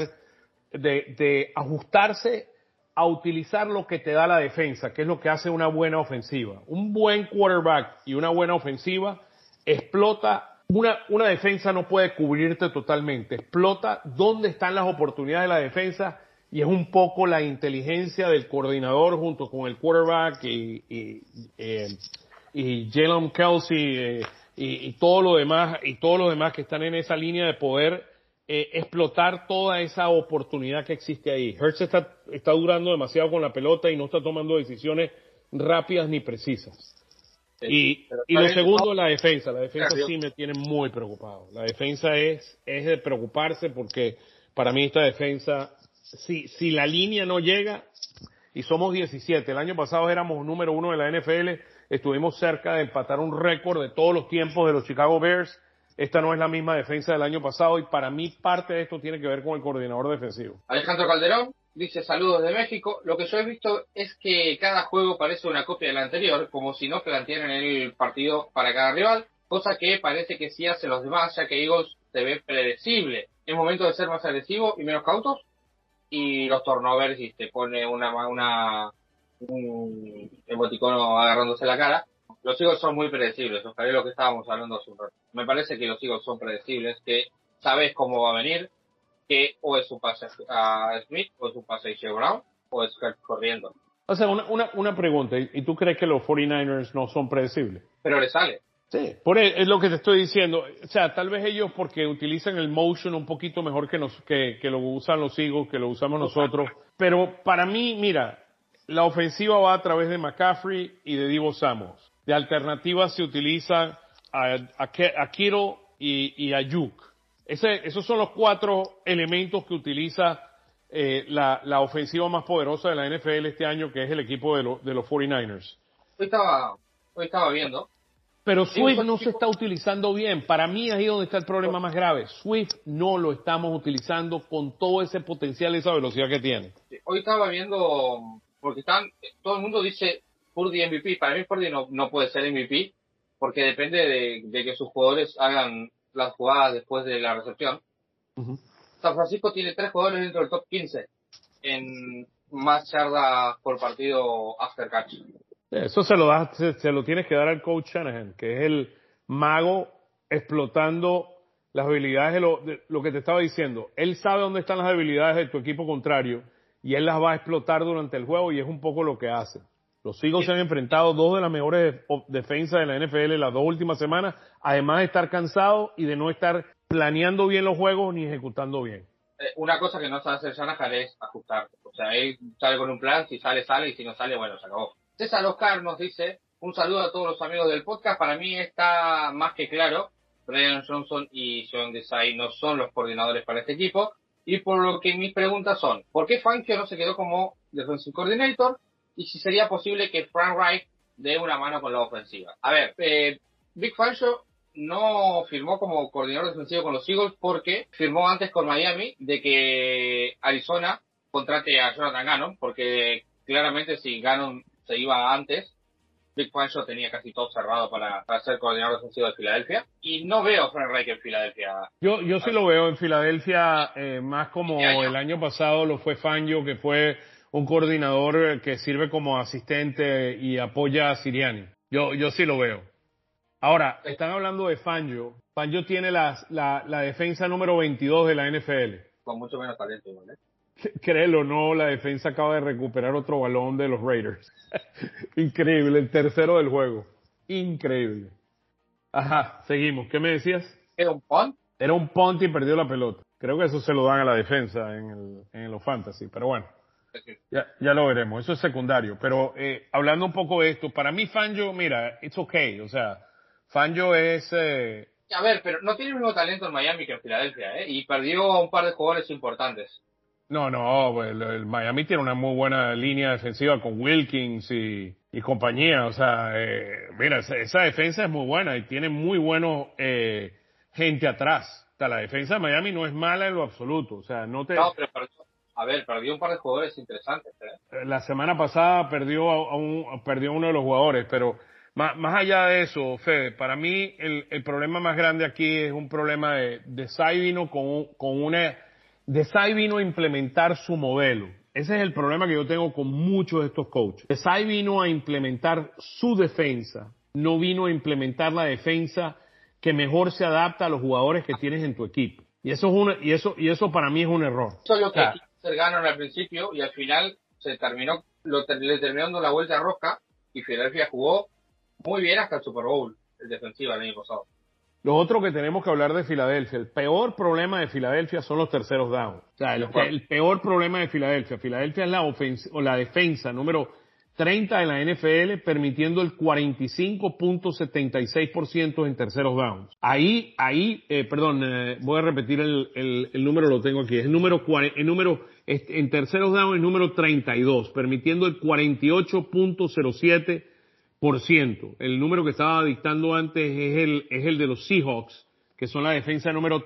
de, ajustarse a utilizar lo que te da la defensa, que es lo que hace una buena ofensiva. Un buen quarterback y una buena ofensiva explota, una, una defensa no puede cubrirte totalmente, explota dónde están las oportunidades de la defensa y es un poco la inteligencia del coordinador junto con el quarterback y, y, eh, y Jalen Kelsey eh, y, y todo lo demás y todos los demás que están en esa línea de poder eh, explotar toda esa oportunidad que existe ahí. Hurts está, está durando demasiado con la pelota y no está tomando decisiones rápidas ni precisas. Y, lo segundo, la defensa. La defensa sí me tiene muy preocupado. La defensa es, es de preocuparse porque para mí esta defensa, si, si la línea no llega, y somos 17, el año pasado éramos número uno de la NFL, estuvimos cerca de empatar un récord de todos los tiempos de los Chicago Bears. Esta no es la misma defensa del año pasado y para mí parte de esto tiene que ver con el coordinador defensivo. Alejandro Calderón dice saludos de México. Lo que yo he visto es que cada juego parece una copia del anterior, como si no plantearan el partido para cada rival, cosa que parece que sí hace los demás, ya que Eagles se ve predecible. Es momento de ser más agresivo y menos cautos. Y los turnovers y te pone una, una un emoticono agarrándose la cara. Los Eagles son muy predecibles, Oscar, es lo que estábamos hablando hace un rato. Me parece que los Eagles son predecibles, que sabes cómo va a venir, que o es un pase a Smith, o es un pase a J. Brown, o es corriendo. O sea, una, una, una pregunta, ¿y tú crees que los 49ers no son predecibles? Pero le sale. Sí, por e- es lo que te estoy diciendo. O sea, tal vez ellos porque utilizan el motion un poquito mejor que, nos, que, que lo usan los Eagles, que lo usamos nosotros. Pero para mí, mira, la ofensiva va a través de McCaffrey y de Divo Samos. De alternativa se utiliza a, a, Kittle y, y a Yuk. Ese, esos son los cuatro elementos que utiliza eh, la, la ofensiva más poderosa de la NFL este año, que es el equipo de, lo- de los 49ers. Hoy estaba, hoy estaba viendo. Pero Swift no se está utilizando bien. Para mí ahí es donde está el problema más grave. Swift no lo estamos utilizando con todo ese potencial y esa velocidad que tiene. Hoy estaba viendo, porque están, todo el mundo dice Purdy MVP. Para mí Purdy no, no puede ser MVP, porque depende de, de que sus jugadores hagan las jugadas después de la recepción. San Francisco tiene tres jugadores dentro del top 15 en más yardas por partido after catch. Eso se lo, das, se, se lo tienes que dar al coach Shanahan, que es el mago explotando las habilidades de lo, de lo que te estaba diciendo. Él sabe dónde están las habilidades de tu equipo contrario y él las va a explotar durante el juego y es un poco lo que hace. Los Eagles se han enfrentado dos de las mejores defensas de la NFL las dos últimas semanas, además de estar cansados y de no estar planeando bien los juegos ni ejecutando bien. Eh, una cosa que no sabe hacer Shanahan es ajustar. O sea, él sale con un plan, si sale, sale, y si no sale, bueno, se acabó. César Oscar nos dice, un saludo a todos los amigos del podcast. Para mí está más que claro, Brian Johnson y John Desai no son los coordinadores para este equipo. Y por lo que mis preguntas son, ¿por qué Fangio no se quedó como defensive coordinator? Y si sería posible que Frank Reich dé una mano con la ofensiva. A ver, eh, Big Fangio no firmó como coordinador defensivo con los Eagles porque firmó antes con Miami de que Arizona contrate a Jonathan Gannon, porque claramente si Gannon se iba antes, Big Fangio tenía casi todo cerrado para, para ser coordinador defensivo de Filadelfia. Y no veo a Frank Reich en Filadelfia. Yo, yo sí lo veo en Filadelfia eh, más como Este año. el año pasado lo fue Fangio, que fue un coordinador eh, que sirve como asistente y apoya a Siriani. Yo, yo sí lo veo. Ahora, están hablando de Fangio. Fangio tiene las- la, la defensa número 22 de la NFL. Con mucho menos talento ¿eh? Créelo o no, la defensa acaba de recuperar otro balón de los Raiders. Increíble, el tercero del juego. Increíble. Ajá, seguimos. ¿Qué me decías? ¿Era un punt? Era un punt y perdió la pelota. Creo que eso se lo dan a la defensa en, el, en los fantasy, pero bueno, ya, ya lo veremos. Eso es secundario. Pero eh, hablando un poco de esto, para mí Fangio, mira, it's okay. O sea, Fangio es... eh, A ver, pero no tiene el mismo talento en Miami que en Filadelfia, ¿eh? Y perdió a un par de jugadores importantes. no, no, pues, el, el Miami tiene una muy buena línea defensiva con Wilkins y, y compañía. O sea, eh, mira, esa, esa defensa es muy buena y tiene muy buenos eh, gente atrás. O sea, la defensa de Miami no es mala en lo absoluto. O sea, no te... No, pero perdió, a ver, perdió un par de jugadores interesantes, ¿eh? la semana pasada perdió a, un, perdió a uno de los jugadores, pero más, más allá de eso, Fede, para mí el, el problema más grande aquí es un problema de, de Sai vino con, un- con una, de Sai vino a implementar su modelo. Ese es el problema que yo tengo con muchos de estos coaches. De Sai vino a implementar su defensa, no vino a implementar la defensa que mejor se adapta a los jugadores que tienes en tu equipo. Y eso es una, y eso, y eso para mí es un error. Eso O sea, Gannon al principio y al final se terminó, lo, le terminó dando la vuelta a rosca y Filadelfia jugó muy bien hasta el Super Bowl, el defensivo el año pasado. Lo otro que tenemos que hablar de Filadelfia, el peor problema de Filadelfia son los terceros down. O sea, el, el peor problema de Filadelfia. Filadelfia es la, ofens- o la defensa número 30 de la NFL, permitiendo el 45.76% en terceros downs. Ahí, ahí, eh, perdón, eh, voy a repetir el, el, el número, lo tengo aquí. Es el número, el número en terceros downs, el número 32, permitiendo el 48.07%. Por ciento. El número que estaba dictando antes es el, es el de los Seahawks, que son la defensa número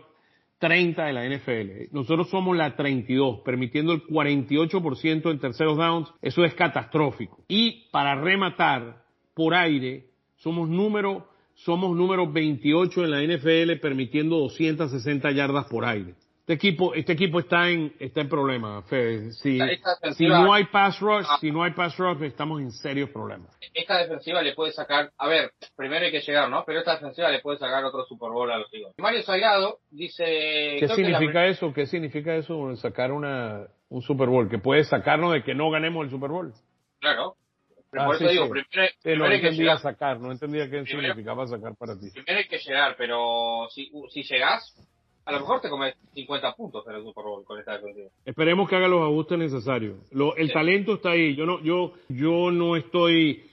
30 de la NFL. Nosotros somos la 32, permitiendo el 48% en terceros downs. Eso es catastrófico. Y para rematar, por aire, somos número, somos número 28 en la NFL, permitiendo 260 yardas por aire. Este equipo, este equipo está en, está en problemas, Fede. Si, no hay pass rush, Ah. si no hay pass rush, estamos en serios problemas. Esta defensiva le puede sacar, a ver, primero hay que llegar, ¿no? Pero esta defensiva le puede sacar otro Super Bowl a los Eagles. Mario Salgado dice... ¿Qué la- significa eso? ¿Qué significa eso sacar una, un Super Bowl? Que puede sacarnos de que no ganemos el Super Bowl. Claro, Pero Ah, por sí, eso digo, sí. primero, Sí, no hay que entendía llegar. sacar, no entendía qué Primero- significaba sacar para ti. Primero hay que llegar, pero si, si llegás, a lo mejor te comes 50 puntos en el Super Bowl con esta defensiva. Esperemos que haga los ajustes necesarios. Lo- el Sí. talento está ahí. Yo no, yo, yo no estoy.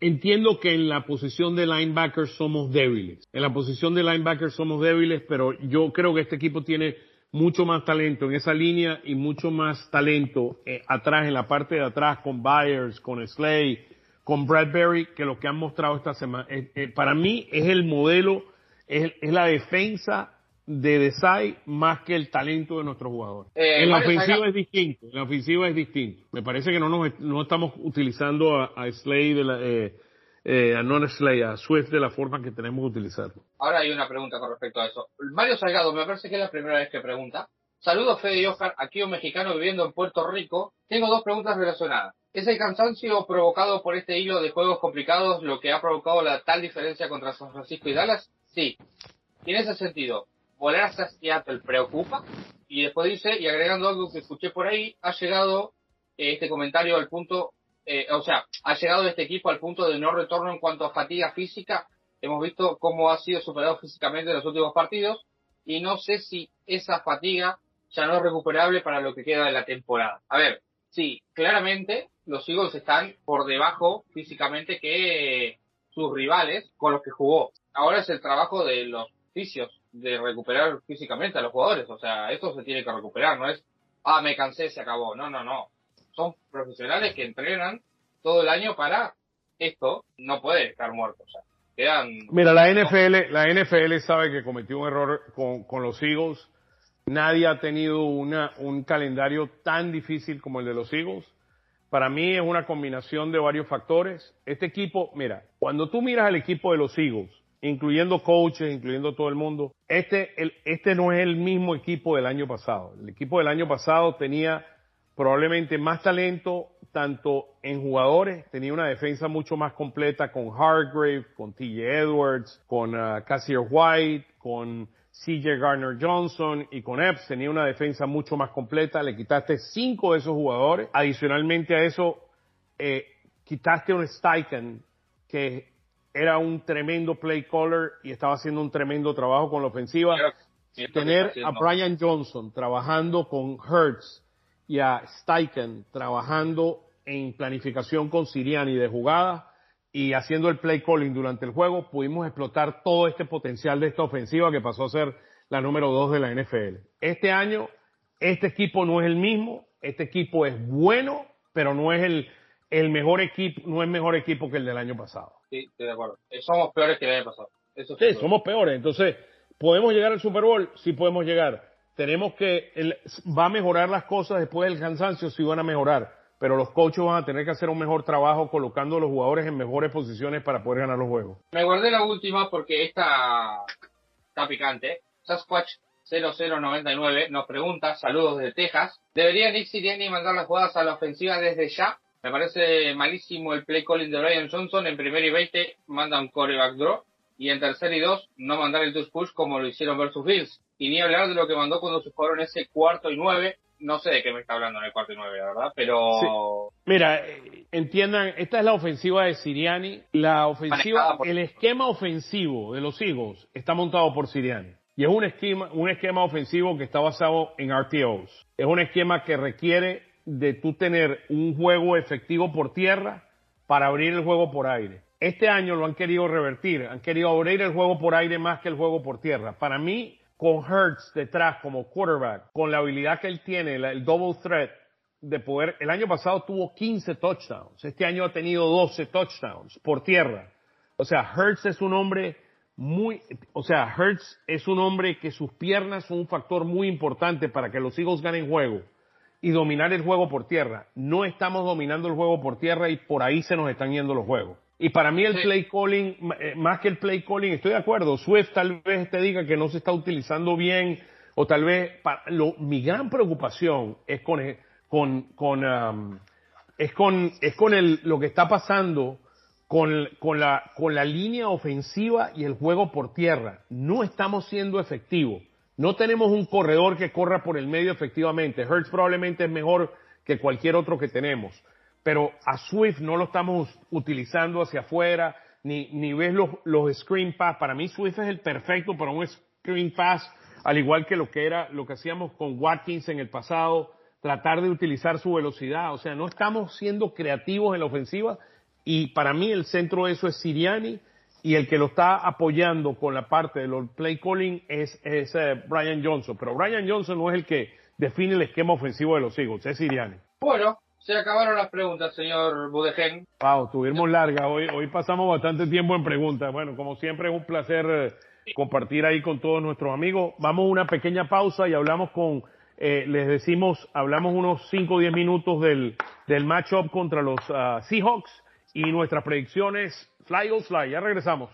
Entiendo que en la posición de linebacker somos débiles. En la posición de linebacker somos débiles, pero yo creo que este equipo tiene mucho más talento en esa línea y mucho más talento eh, atrás, en la parte de atrás, con Byers, con Slay, con Bradbury, que lo que han mostrado esta semana. Eh, eh, para mí es el modelo, es, es la defensa de Desai más que el talento de nuestros jugadores. Eh, en la ofensiva es distinto, en la ofensiva es distinto. Me parece que no nos no estamos utilizando a, a Slay de la, eh, eh, a no a Slay, a Swift de la forma que tenemos que utilizarlo. Ahora hay una pregunta con respecto a eso. Mario Salgado, me parece que es la primera vez que pregunta. Saludos, Fede y Oscar, aquí un mexicano viviendo en Puerto Rico. Tengo dos preguntas relacionadas. ¿Es el cansancio provocado por este hilo de juegos complicados lo que ha provocado la tal diferencia contra San Francisco y Dallas? Sí. Y en ese sentido, volar hasta Seattle preocupa. Y después dice, y agregando algo que escuché por ahí, ha llegado eh, este comentario al punto, eh, o sea, ha llegado este equipo al punto de no retorno en cuanto a fatiga física. Hemos visto cómo ha sido superado físicamente en los últimos partidos y no sé si esa fatiga ya no es recuperable para lo que queda de la temporada. A ver, sí, claramente los Eagles están por debajo físicamente que sus rivales con los que jugó. Ahora es el trabajo de los fisios de recuperar físicamente a los jugadores. O sea, esto se tiene que recuperar, no es, ah, me cansé, se acabó. No, no, no. Son profesionales que entrenan todo el año para esto. No puede estar muerto. O sea, quedan... Mira, la NFL, la NFL sabe que cometió un error con, con los Eagles. Nadie ha tenido una, un calendario tan difícil como el de los Eagles. Para mí es una combinación de varios factores. Este equipo, mira, cuando tú miras al equipo de los Eagles, incluyendo coaches, incluyendo todo el mundo, este, el, este no es el mismo equipo del año pasado. El equipo del año pasado tenía probablemente más talento, tanto en jugadores, tenía una defensa mucho más completa con Hargrave, con TJ Edwards, con uh, White, con CJ Garner Johnson y con Epps. Tenía una defensa mucho más completa, le quitaste cinco de esos jugadores, adicionalmente a eso, eh, quitaste un Steichen que era un tremendo play caller y estaba haciendo un tremendo trabajo con la ofensiva. Tener a. Brian Johnson trabajando con Hertz y a Steichen trabajando en planificación con Siriani de jugada y haciendo el play calling durante el juego, pudimos explotar todo este potencial de esta ofensiva que pasó a ser la número dos de la NFL. Este año, este equipo no es el mismo, este equipo es bueno, pero no es el, el mejor equipo, no es mejor equipo que el del año pasado. Sí, estoy de acuerdo. Eh, Somos peores que el año pasado. Eso Sí, somos peores. Entonces, ¿podemos llegar al Super Bowl? Sí podemos llegar. Tenemos que, el- va a mejorar las cosas después del cansancio, sí van a mejorar. Pero los coaches van a tener que hacer un mejor trabajo colocando a los jugadores en mejores posiciones para poder ganar los juegos. Me guardé la última porque esta está picante. Sasquatch 0099 nos pregunta, saludos desde Texas, ¿debería Nick Sirianni mandar las jugadas a la ofensiva desde ya? Me parece malísimo el play calling de Brian Johnson. En primero y 20 manda un coreback draw. Y en tercer y dos, no mandar el touch push como lo hicieron versus Bills. Y ni hablar de lo que mandó cuando se jugaron ese cuarto y nueve. No sé de qué me está hablando en el cuarto y nueve, la verdad. Pero Mira, eh, entiendan, esta es la ofensiva de Siriani. La ofensiva, por- el esquema ofensivo de los Eagles está montado por Siriani. Y es un esquema, un esquema ofensivo que está basado en RPOs. Es un esquema que requiere de tú tener un juego efectivo por tierra para abrir el juego por aire. Este año lo han querido revertir, han querido abrir el juego por aire más que el juego por tierra. Para mí, con Hertz detrás como quarterback, con la habilidad que él tiene, el double threat, de poder, el año pasado tuvo 15 touchdowns, este año ha tenido 12 touchdowns por tierra. O sea, Hertz es un hombre muy, o sea, Hertz es un hombre que sus piernas son un factor muy importante para que los Eagles ganen juego y dominar el juego por tierra. No estamos dominando el juego por tierra y por ahí se nos están yendo los juegos. Y para mí el Sí. play calling, eh, más que el play calling, estoy de acuerdo. Swift tal vez te diga que no se está utilizando bien o tal vez, pa- lo- mi gran preocupación es con, eh, con, con, um, es con, es con el, lo que está pasando con, con, la, con la línea ofensiva y el juego por tierra. No estamos siendo efectivos. No tenemos un corredor que corra por el medio efectivamente. Hertz probablemente es mejor que cualquier otro que tenemos. pero a Swift no lo estamos utilizando hacia afuera, ni, ni ves los, los screen pass. Para mí Swift es el perfecto para un screen pass, al igual que lo que era, lo que hacíamos con Watkins en el pasado, tratar de utilizar su velocidad. O sea, no estamos siendo creativos en la ofensiva y para mí el centro de eso es Siriani y el que lo está apoyando con la parte de los play calling es, es eh, Brian Johnson. Pero Brian Johnson no es el que define el esquema ofensivo de los Eagles, es Siriani. Bueno, se acabaron las preguntas, señor Budegen. Wow, tuvimos larga. Hoy, hoy pasamos bastante tiempo en preguntas. Bueno, como siempre es un placer eh, compartir ahí con todos nuestros amigos. Vamos a una pequeña pausa y hablamos con, eh, les decimos, hablamos unos 5 o 10 minutos del, del matchup contra los ah, Seahawks y nuestras predicciones Fly or Fly. Ya regresamos.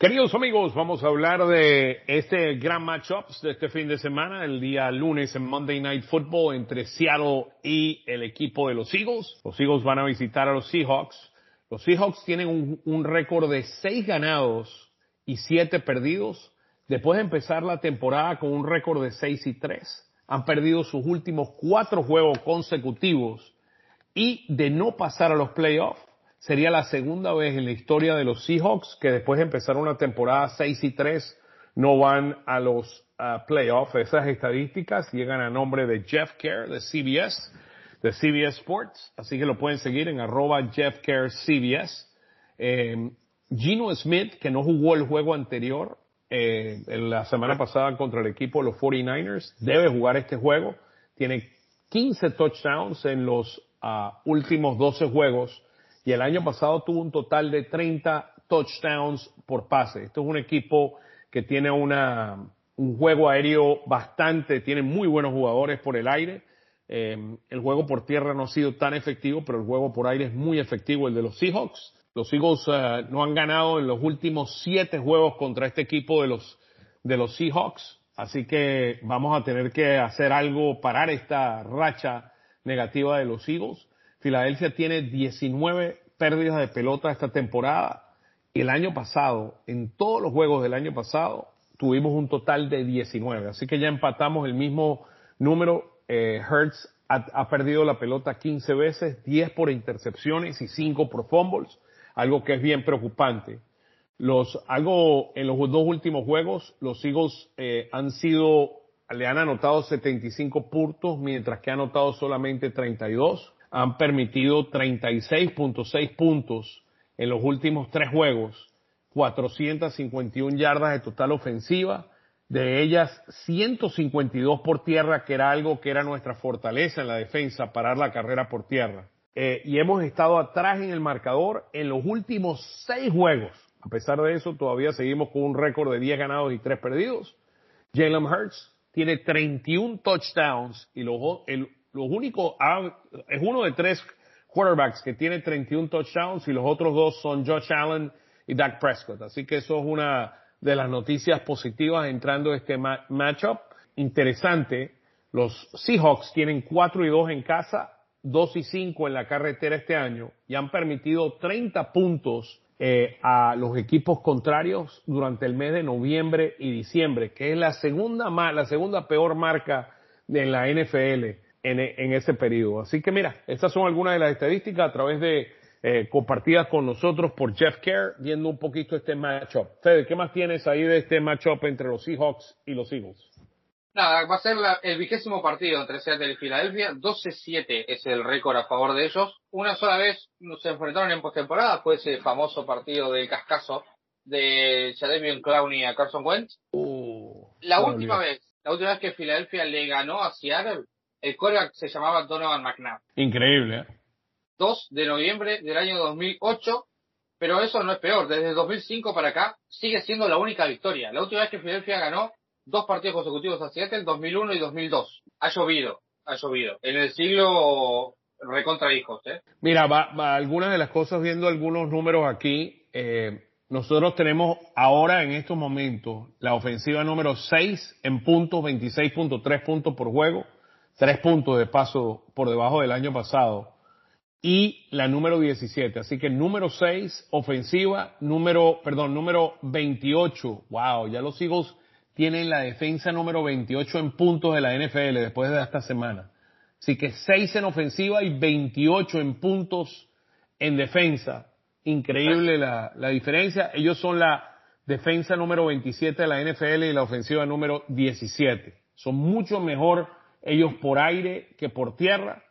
Queridos amigos, vamos a hablar de este gran matchup de este fin de semana, el día lunes en Monday Night Football entre Seattle y el equipo de los Eagles. Los Eagles van a visitar a los Seahawks. Los Seahawks tienen un, un récord de seis ganados y siete perdidos después de empezar la temporada con un récord de seis y tres. Han perdido sus últimos cuatro juegos consecutivos y de no pasar a los playoffs sería la segunda vez en la historia de los Seahawks que después de empezar una temporada 6 y 3 no van a los uh, playoffs. Esas estadísticas llegan a nombre de Jeff Kerr de CBS, de CBS Sports, así que lo pueden seguir en arroba Jeff Kerr CBS. Eh, Gino Smith, que no jugó el juego anterior, eh, en la semana pasada contra el equipo de los 49ers, debe jugar este juego. Tiene 15 touchdowns en los uh, últimos 12 juegos y el año pasado tuvo un total de 30 touchdowns por pase. Esto es un equipo que tiene una, un juego aéreo bastante, tiene muy buenos jugadores por el aire. Eh, el juego por tierra no ha sido tan efectivo, pero el juego por aire es muy efectivo, el de los Seahawks. Los Eagles uh, no han ganado en los últimos siete juegos contra este equipo de los, de los Seahawks. Así que vamos a tener que hacer algo, parar esta racha negativa de los Eagles. Filadelfia tiene 19 pérdidas de pelota esta temporada. El año pasado, en todos los juegos del año pasado, tuvimos un total de 19. Así que ya empatamos el mismo número. Eh, Hertz ha, ha, perdido la pelota 15 veces, 10 por intercepciones y 5 por fumbles, algo que es bien preocupante. Los, algo en los dos últimos juegos, los Eagles eh, han sido, le han anotado 75 puntos, mientras que han anotado solamente 32 han permitido 36.6 puntos en los últimos tres juegos, 451 yardas de total ofensiva, de ellas 152 por tierra, que era algo que era nuestra fortaleza en la defensa, parar la carrera por tierra. Eh, y hemos estado atrás en el marcador en los últimos seis juegos. A pesar de eso, todavía seguimos con un récord de 10 ganados y 3 perdidos. Jalen Hurts tiene 31 touchdowns y los, el, los únicos, es uno de tres quarterbacks que tiene 31 touchdowns y los otros dos son Josh Allen y Dak Prescott. Así que eso es una de las noticias positivas entrando este ma matchup. Interesante, los Seahawks tienen 4 y 2 en casa, 2 y 5 en la carretera este año y han permitido 30 puntos eh, a los equipos contrarios durante el mes de noviembre y diciembre, que es la segunda, la segunda peor marca de la NFL en, en ese periodo. Así que mira, estas son algunas de las estadísticas a través de eh, compartidas con nosotros por Jeff Kerr, viendo un poquito este matchup. Fede, ¿qué más tienes ahí de este matchup entre los Seahawks y los Eagles? Nada, va a ser la, el vigésimo partido entre Seattle y Filadelfia. 12-7 es el récord a favor de ellos. Una sola vez se enfrentaron en postemporada, fue ese famoso partido del cascazo de Jadavion Clowney a Carson Wentz. Uh, la última vez, la última vez que Filadelfia le ganó a Seattle el quarterback se llamaba Donovan McNabb. Increíble, ¿eh? 2 de noviembre del año 2008, pero eso no es peor. Desde 2005 para acá sigue siendo la única victoria. La última vez que Filadelfia ganó dos partidos consecutivos a Seattle, 2001 y 2002. Ha llovido, ha llovido. En el siglo recontra hijos, ¿eh? Mira, va, va, algunas de las cosas, viendo algunos números aquí, eh, nosotros tenemos ahora en estos momentos la ofensiva número 6 en puntos, 26.3 puntos por juego tres puntos de paso por debajo del año pasado. Y la número 17. Así que número 6, ofensiva, número, perdón, número 28. Wow, ya los Eagles tienen la defensa número 28 en puntos de la NFL después de esta semana. Así que 6 en ofensiva y 28 en puntos en defensa. Increíble la, la diferencia. Ellos son la defensa número 27 de la NFL y la ofensiva número 17. Son mucho mejor ellos por aire que por tierra.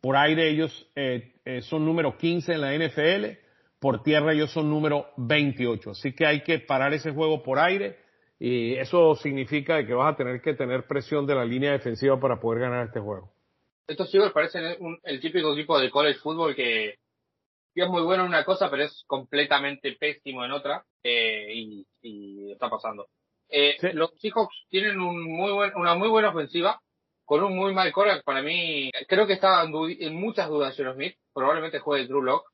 Por aire ellos eh, eh, son número 15 en la NFL, por tierra ellos son número 28. Así que hay que parar ese juego por aire y eso significa que vas a tener que tener presión de la línea defensiva para poder ganar este juego. Estos chicos parecen un, el típico tipo de college football que, que, es muy bueno en una cosa pero es completamente pésimo en otra eh, y, y, está pasando. Eh, sí. Los Seahawks tienen un muy buen, una muy buena ofensiva con un muy mal quarterback para mí. Creo que estaba en, muchas dudas Geno Smith. Probablemente juegue Drew Lock.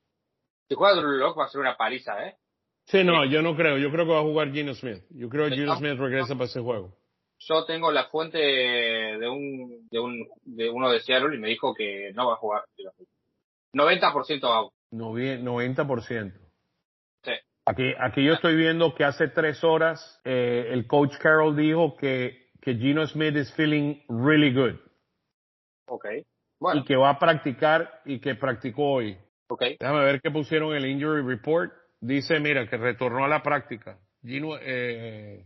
Si juega Drew Lock va a ser una paliza, ¿eh? Sí, no, yo no creo. Yo creo que va a jugar Gino Smith. Yo creo que Gino No. Smith regresa para ese juego. Yo tengo la fuente de un, de un, de uno de Seattle y me dijo que no va a jugar. 90% out. Novi- 90%. Sí. Aquí, aquí yo estoy viendo que hace tres horas eh, el coach Carroll dijo que, que Gino Smith is feeling really good Ok. Bueno, y que va a practicar y que practicó hoy. ok. Déjame ver qué pusieron en el injury report. Dice, mira, que retornó a la práctica. Gino, eh,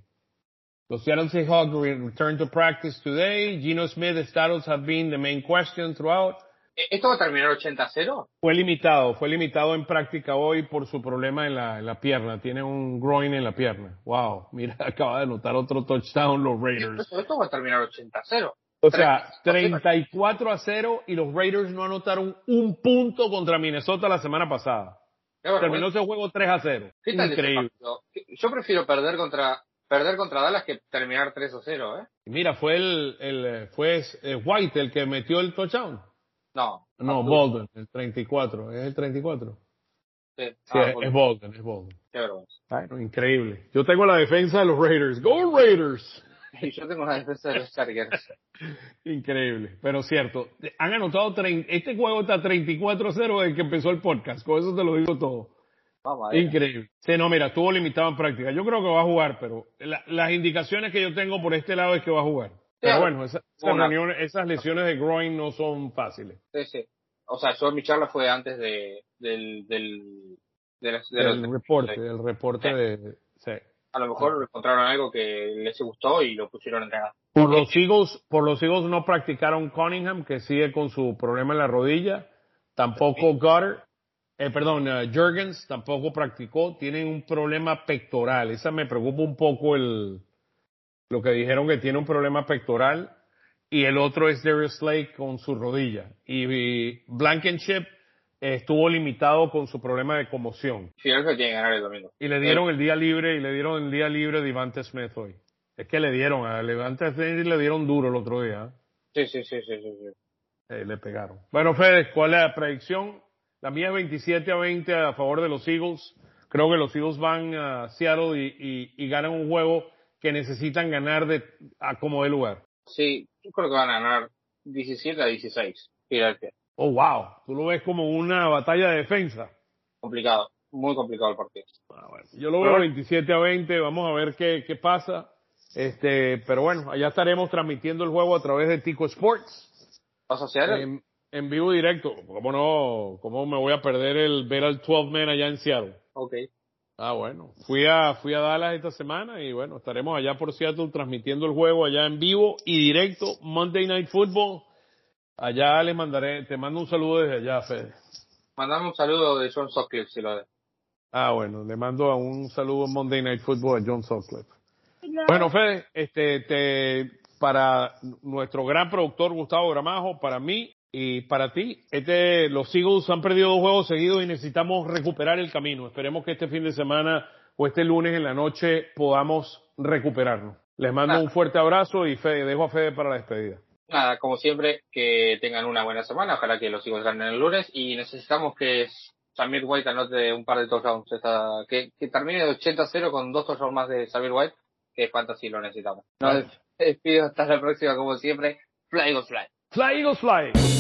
los Seattle Seahawks re- returned to practice today. Gino Smith status have been the main question throughout. ¿E- ¿Esto va a terminar 80-0? Fue limitado, fue limitado en práctica hoy por su problema en la, en la pierna. Tiene un groin en la pierna. Wow, mira, acaba de anotar otro touchdown los Raiders. Esto, esto va a terminar 80-0. O sea, Tres- 34 a 0 y los Raiders no anotaron un punto contra Minnesota la semana pasada. Terminó ese juego 3 a 0. ¿Qué tal Increíble. Yo prefiero perder contra perder contra Dallas que terminar 3 0, ¿eh? Mira, fue el, el eh, fue eh, White el que metió el touchdown. No. No, Abdul. Bolden, el 34. Es el 34. Sí, Sí, ah, es, bueno, es Bolden, es Bolden. Qué vergüenza. Bueno, increíble. Yo tengo la defensa de los Raiders. ¡Go Raiders! Y yo tengo una defensa de los Chargers. Increíble, pero cierto. Han anotado, este juego está 34-0 desde que empezó el podcast. Con eso te lo digo todo. Vamos. Increíble. Sí, no, mira, estuvo limitado en práctica. Yo creo que va a jugar, pero la- las indicaciones que yo tengo por este lado es que va a jugar. Pero Sí, bueno, esa- esas, una- reuniones- esas lesiones de groin no son fáciles. Sí, sí. O sea, yo mi charla fue antes de, del, del, de de El los- reporte, sí. el reporte de... A lo mejor encontraron algo que les gustó y lo pusieron a entrenar. Por los Eagles, por los Eagles no practicaron Cunningham, que sigue con su problema en la rodilla. Tampoco Goddard, eh, perdón, eh, Jurgens tampoco practicó. Tienen un problema pectoral. Esa me preocupa un poco el, lo que dijeron que tiene un problema pectoral. Y el otro es Darius Slade con su rodilla. Y, y Blankenship estuvo limitado con su problema de conmoción. Filadelfia tiene que ganar el domingo. Y le dieron el día libre, y le dieron el día libre a Devante Smith hoy. Es que le dieron, a Devante Smith le dieron duro el otro día. Sí, sí, sí, sí, sí. sí. ¿eh? Eh, le pegaron. Bueno, Fede, ¿cuál es la predicción? La mía es 27 a 20 a favor de los Eagles. Creo que los Eagles van a Seattle y, y- y ganan un juego que necesitan ganar de, a como de lugar. Sí, yo creo que van a ganar 17 a 16. Filadelfia. Oh, wow. Tú lo ves como una batalla de defensa. Complicado. Muy complicado el partido. Ah, bueno. Yo lo veo 27 a 20, vamos a ver qué, qué pasa. Este, pero bueno, allá estaremos transmitiendo el juego a través de Tico Sports. ¿Vas a hacer? En, en vivo directo. ¿Cómo no? ¿Cómo me voy a perder el ver al 12 man allá en Seattle? Ok. Ah, bueno. Fui a, fui a Dallas esta semana y bueno, estaremos allá por Seattle transmitiendo el juego allá en vivo y directo, Monday Night Football. Allá les mandaré, te mando un saludo desde allá, Fede. Mandame un saludo de John Sutcliffe si lo de. Ah, bueno, le mando a un saludo en Monday Night Football a John Sutcliffe. Bueno, Fede, este, te, para nuestro gran productor Gustavo Gramajo, para mí y para ti, este, los Eagles han perdido dos juegos seguidos y necesitamos recuperar el camino. Esperemos que este fin de semana o este lunes en la noche podamos recuperarnos. Les mando Ah. un fuerte abrazo y Fede, dejo a Fede para la despedida. Nada, como siempre, que tengan una buena semana. Ojalá que los hijos ganen el lunes. Y necesitamos que Samir White anote un par de touchdowns. esta- que, que termine de 80-0 con dos touchdowns más de Samir White. Que fantasy lo necesitamos. Nos despido hasta la próxima, como siempre. Fly, go fly. Fly Eagles Fly.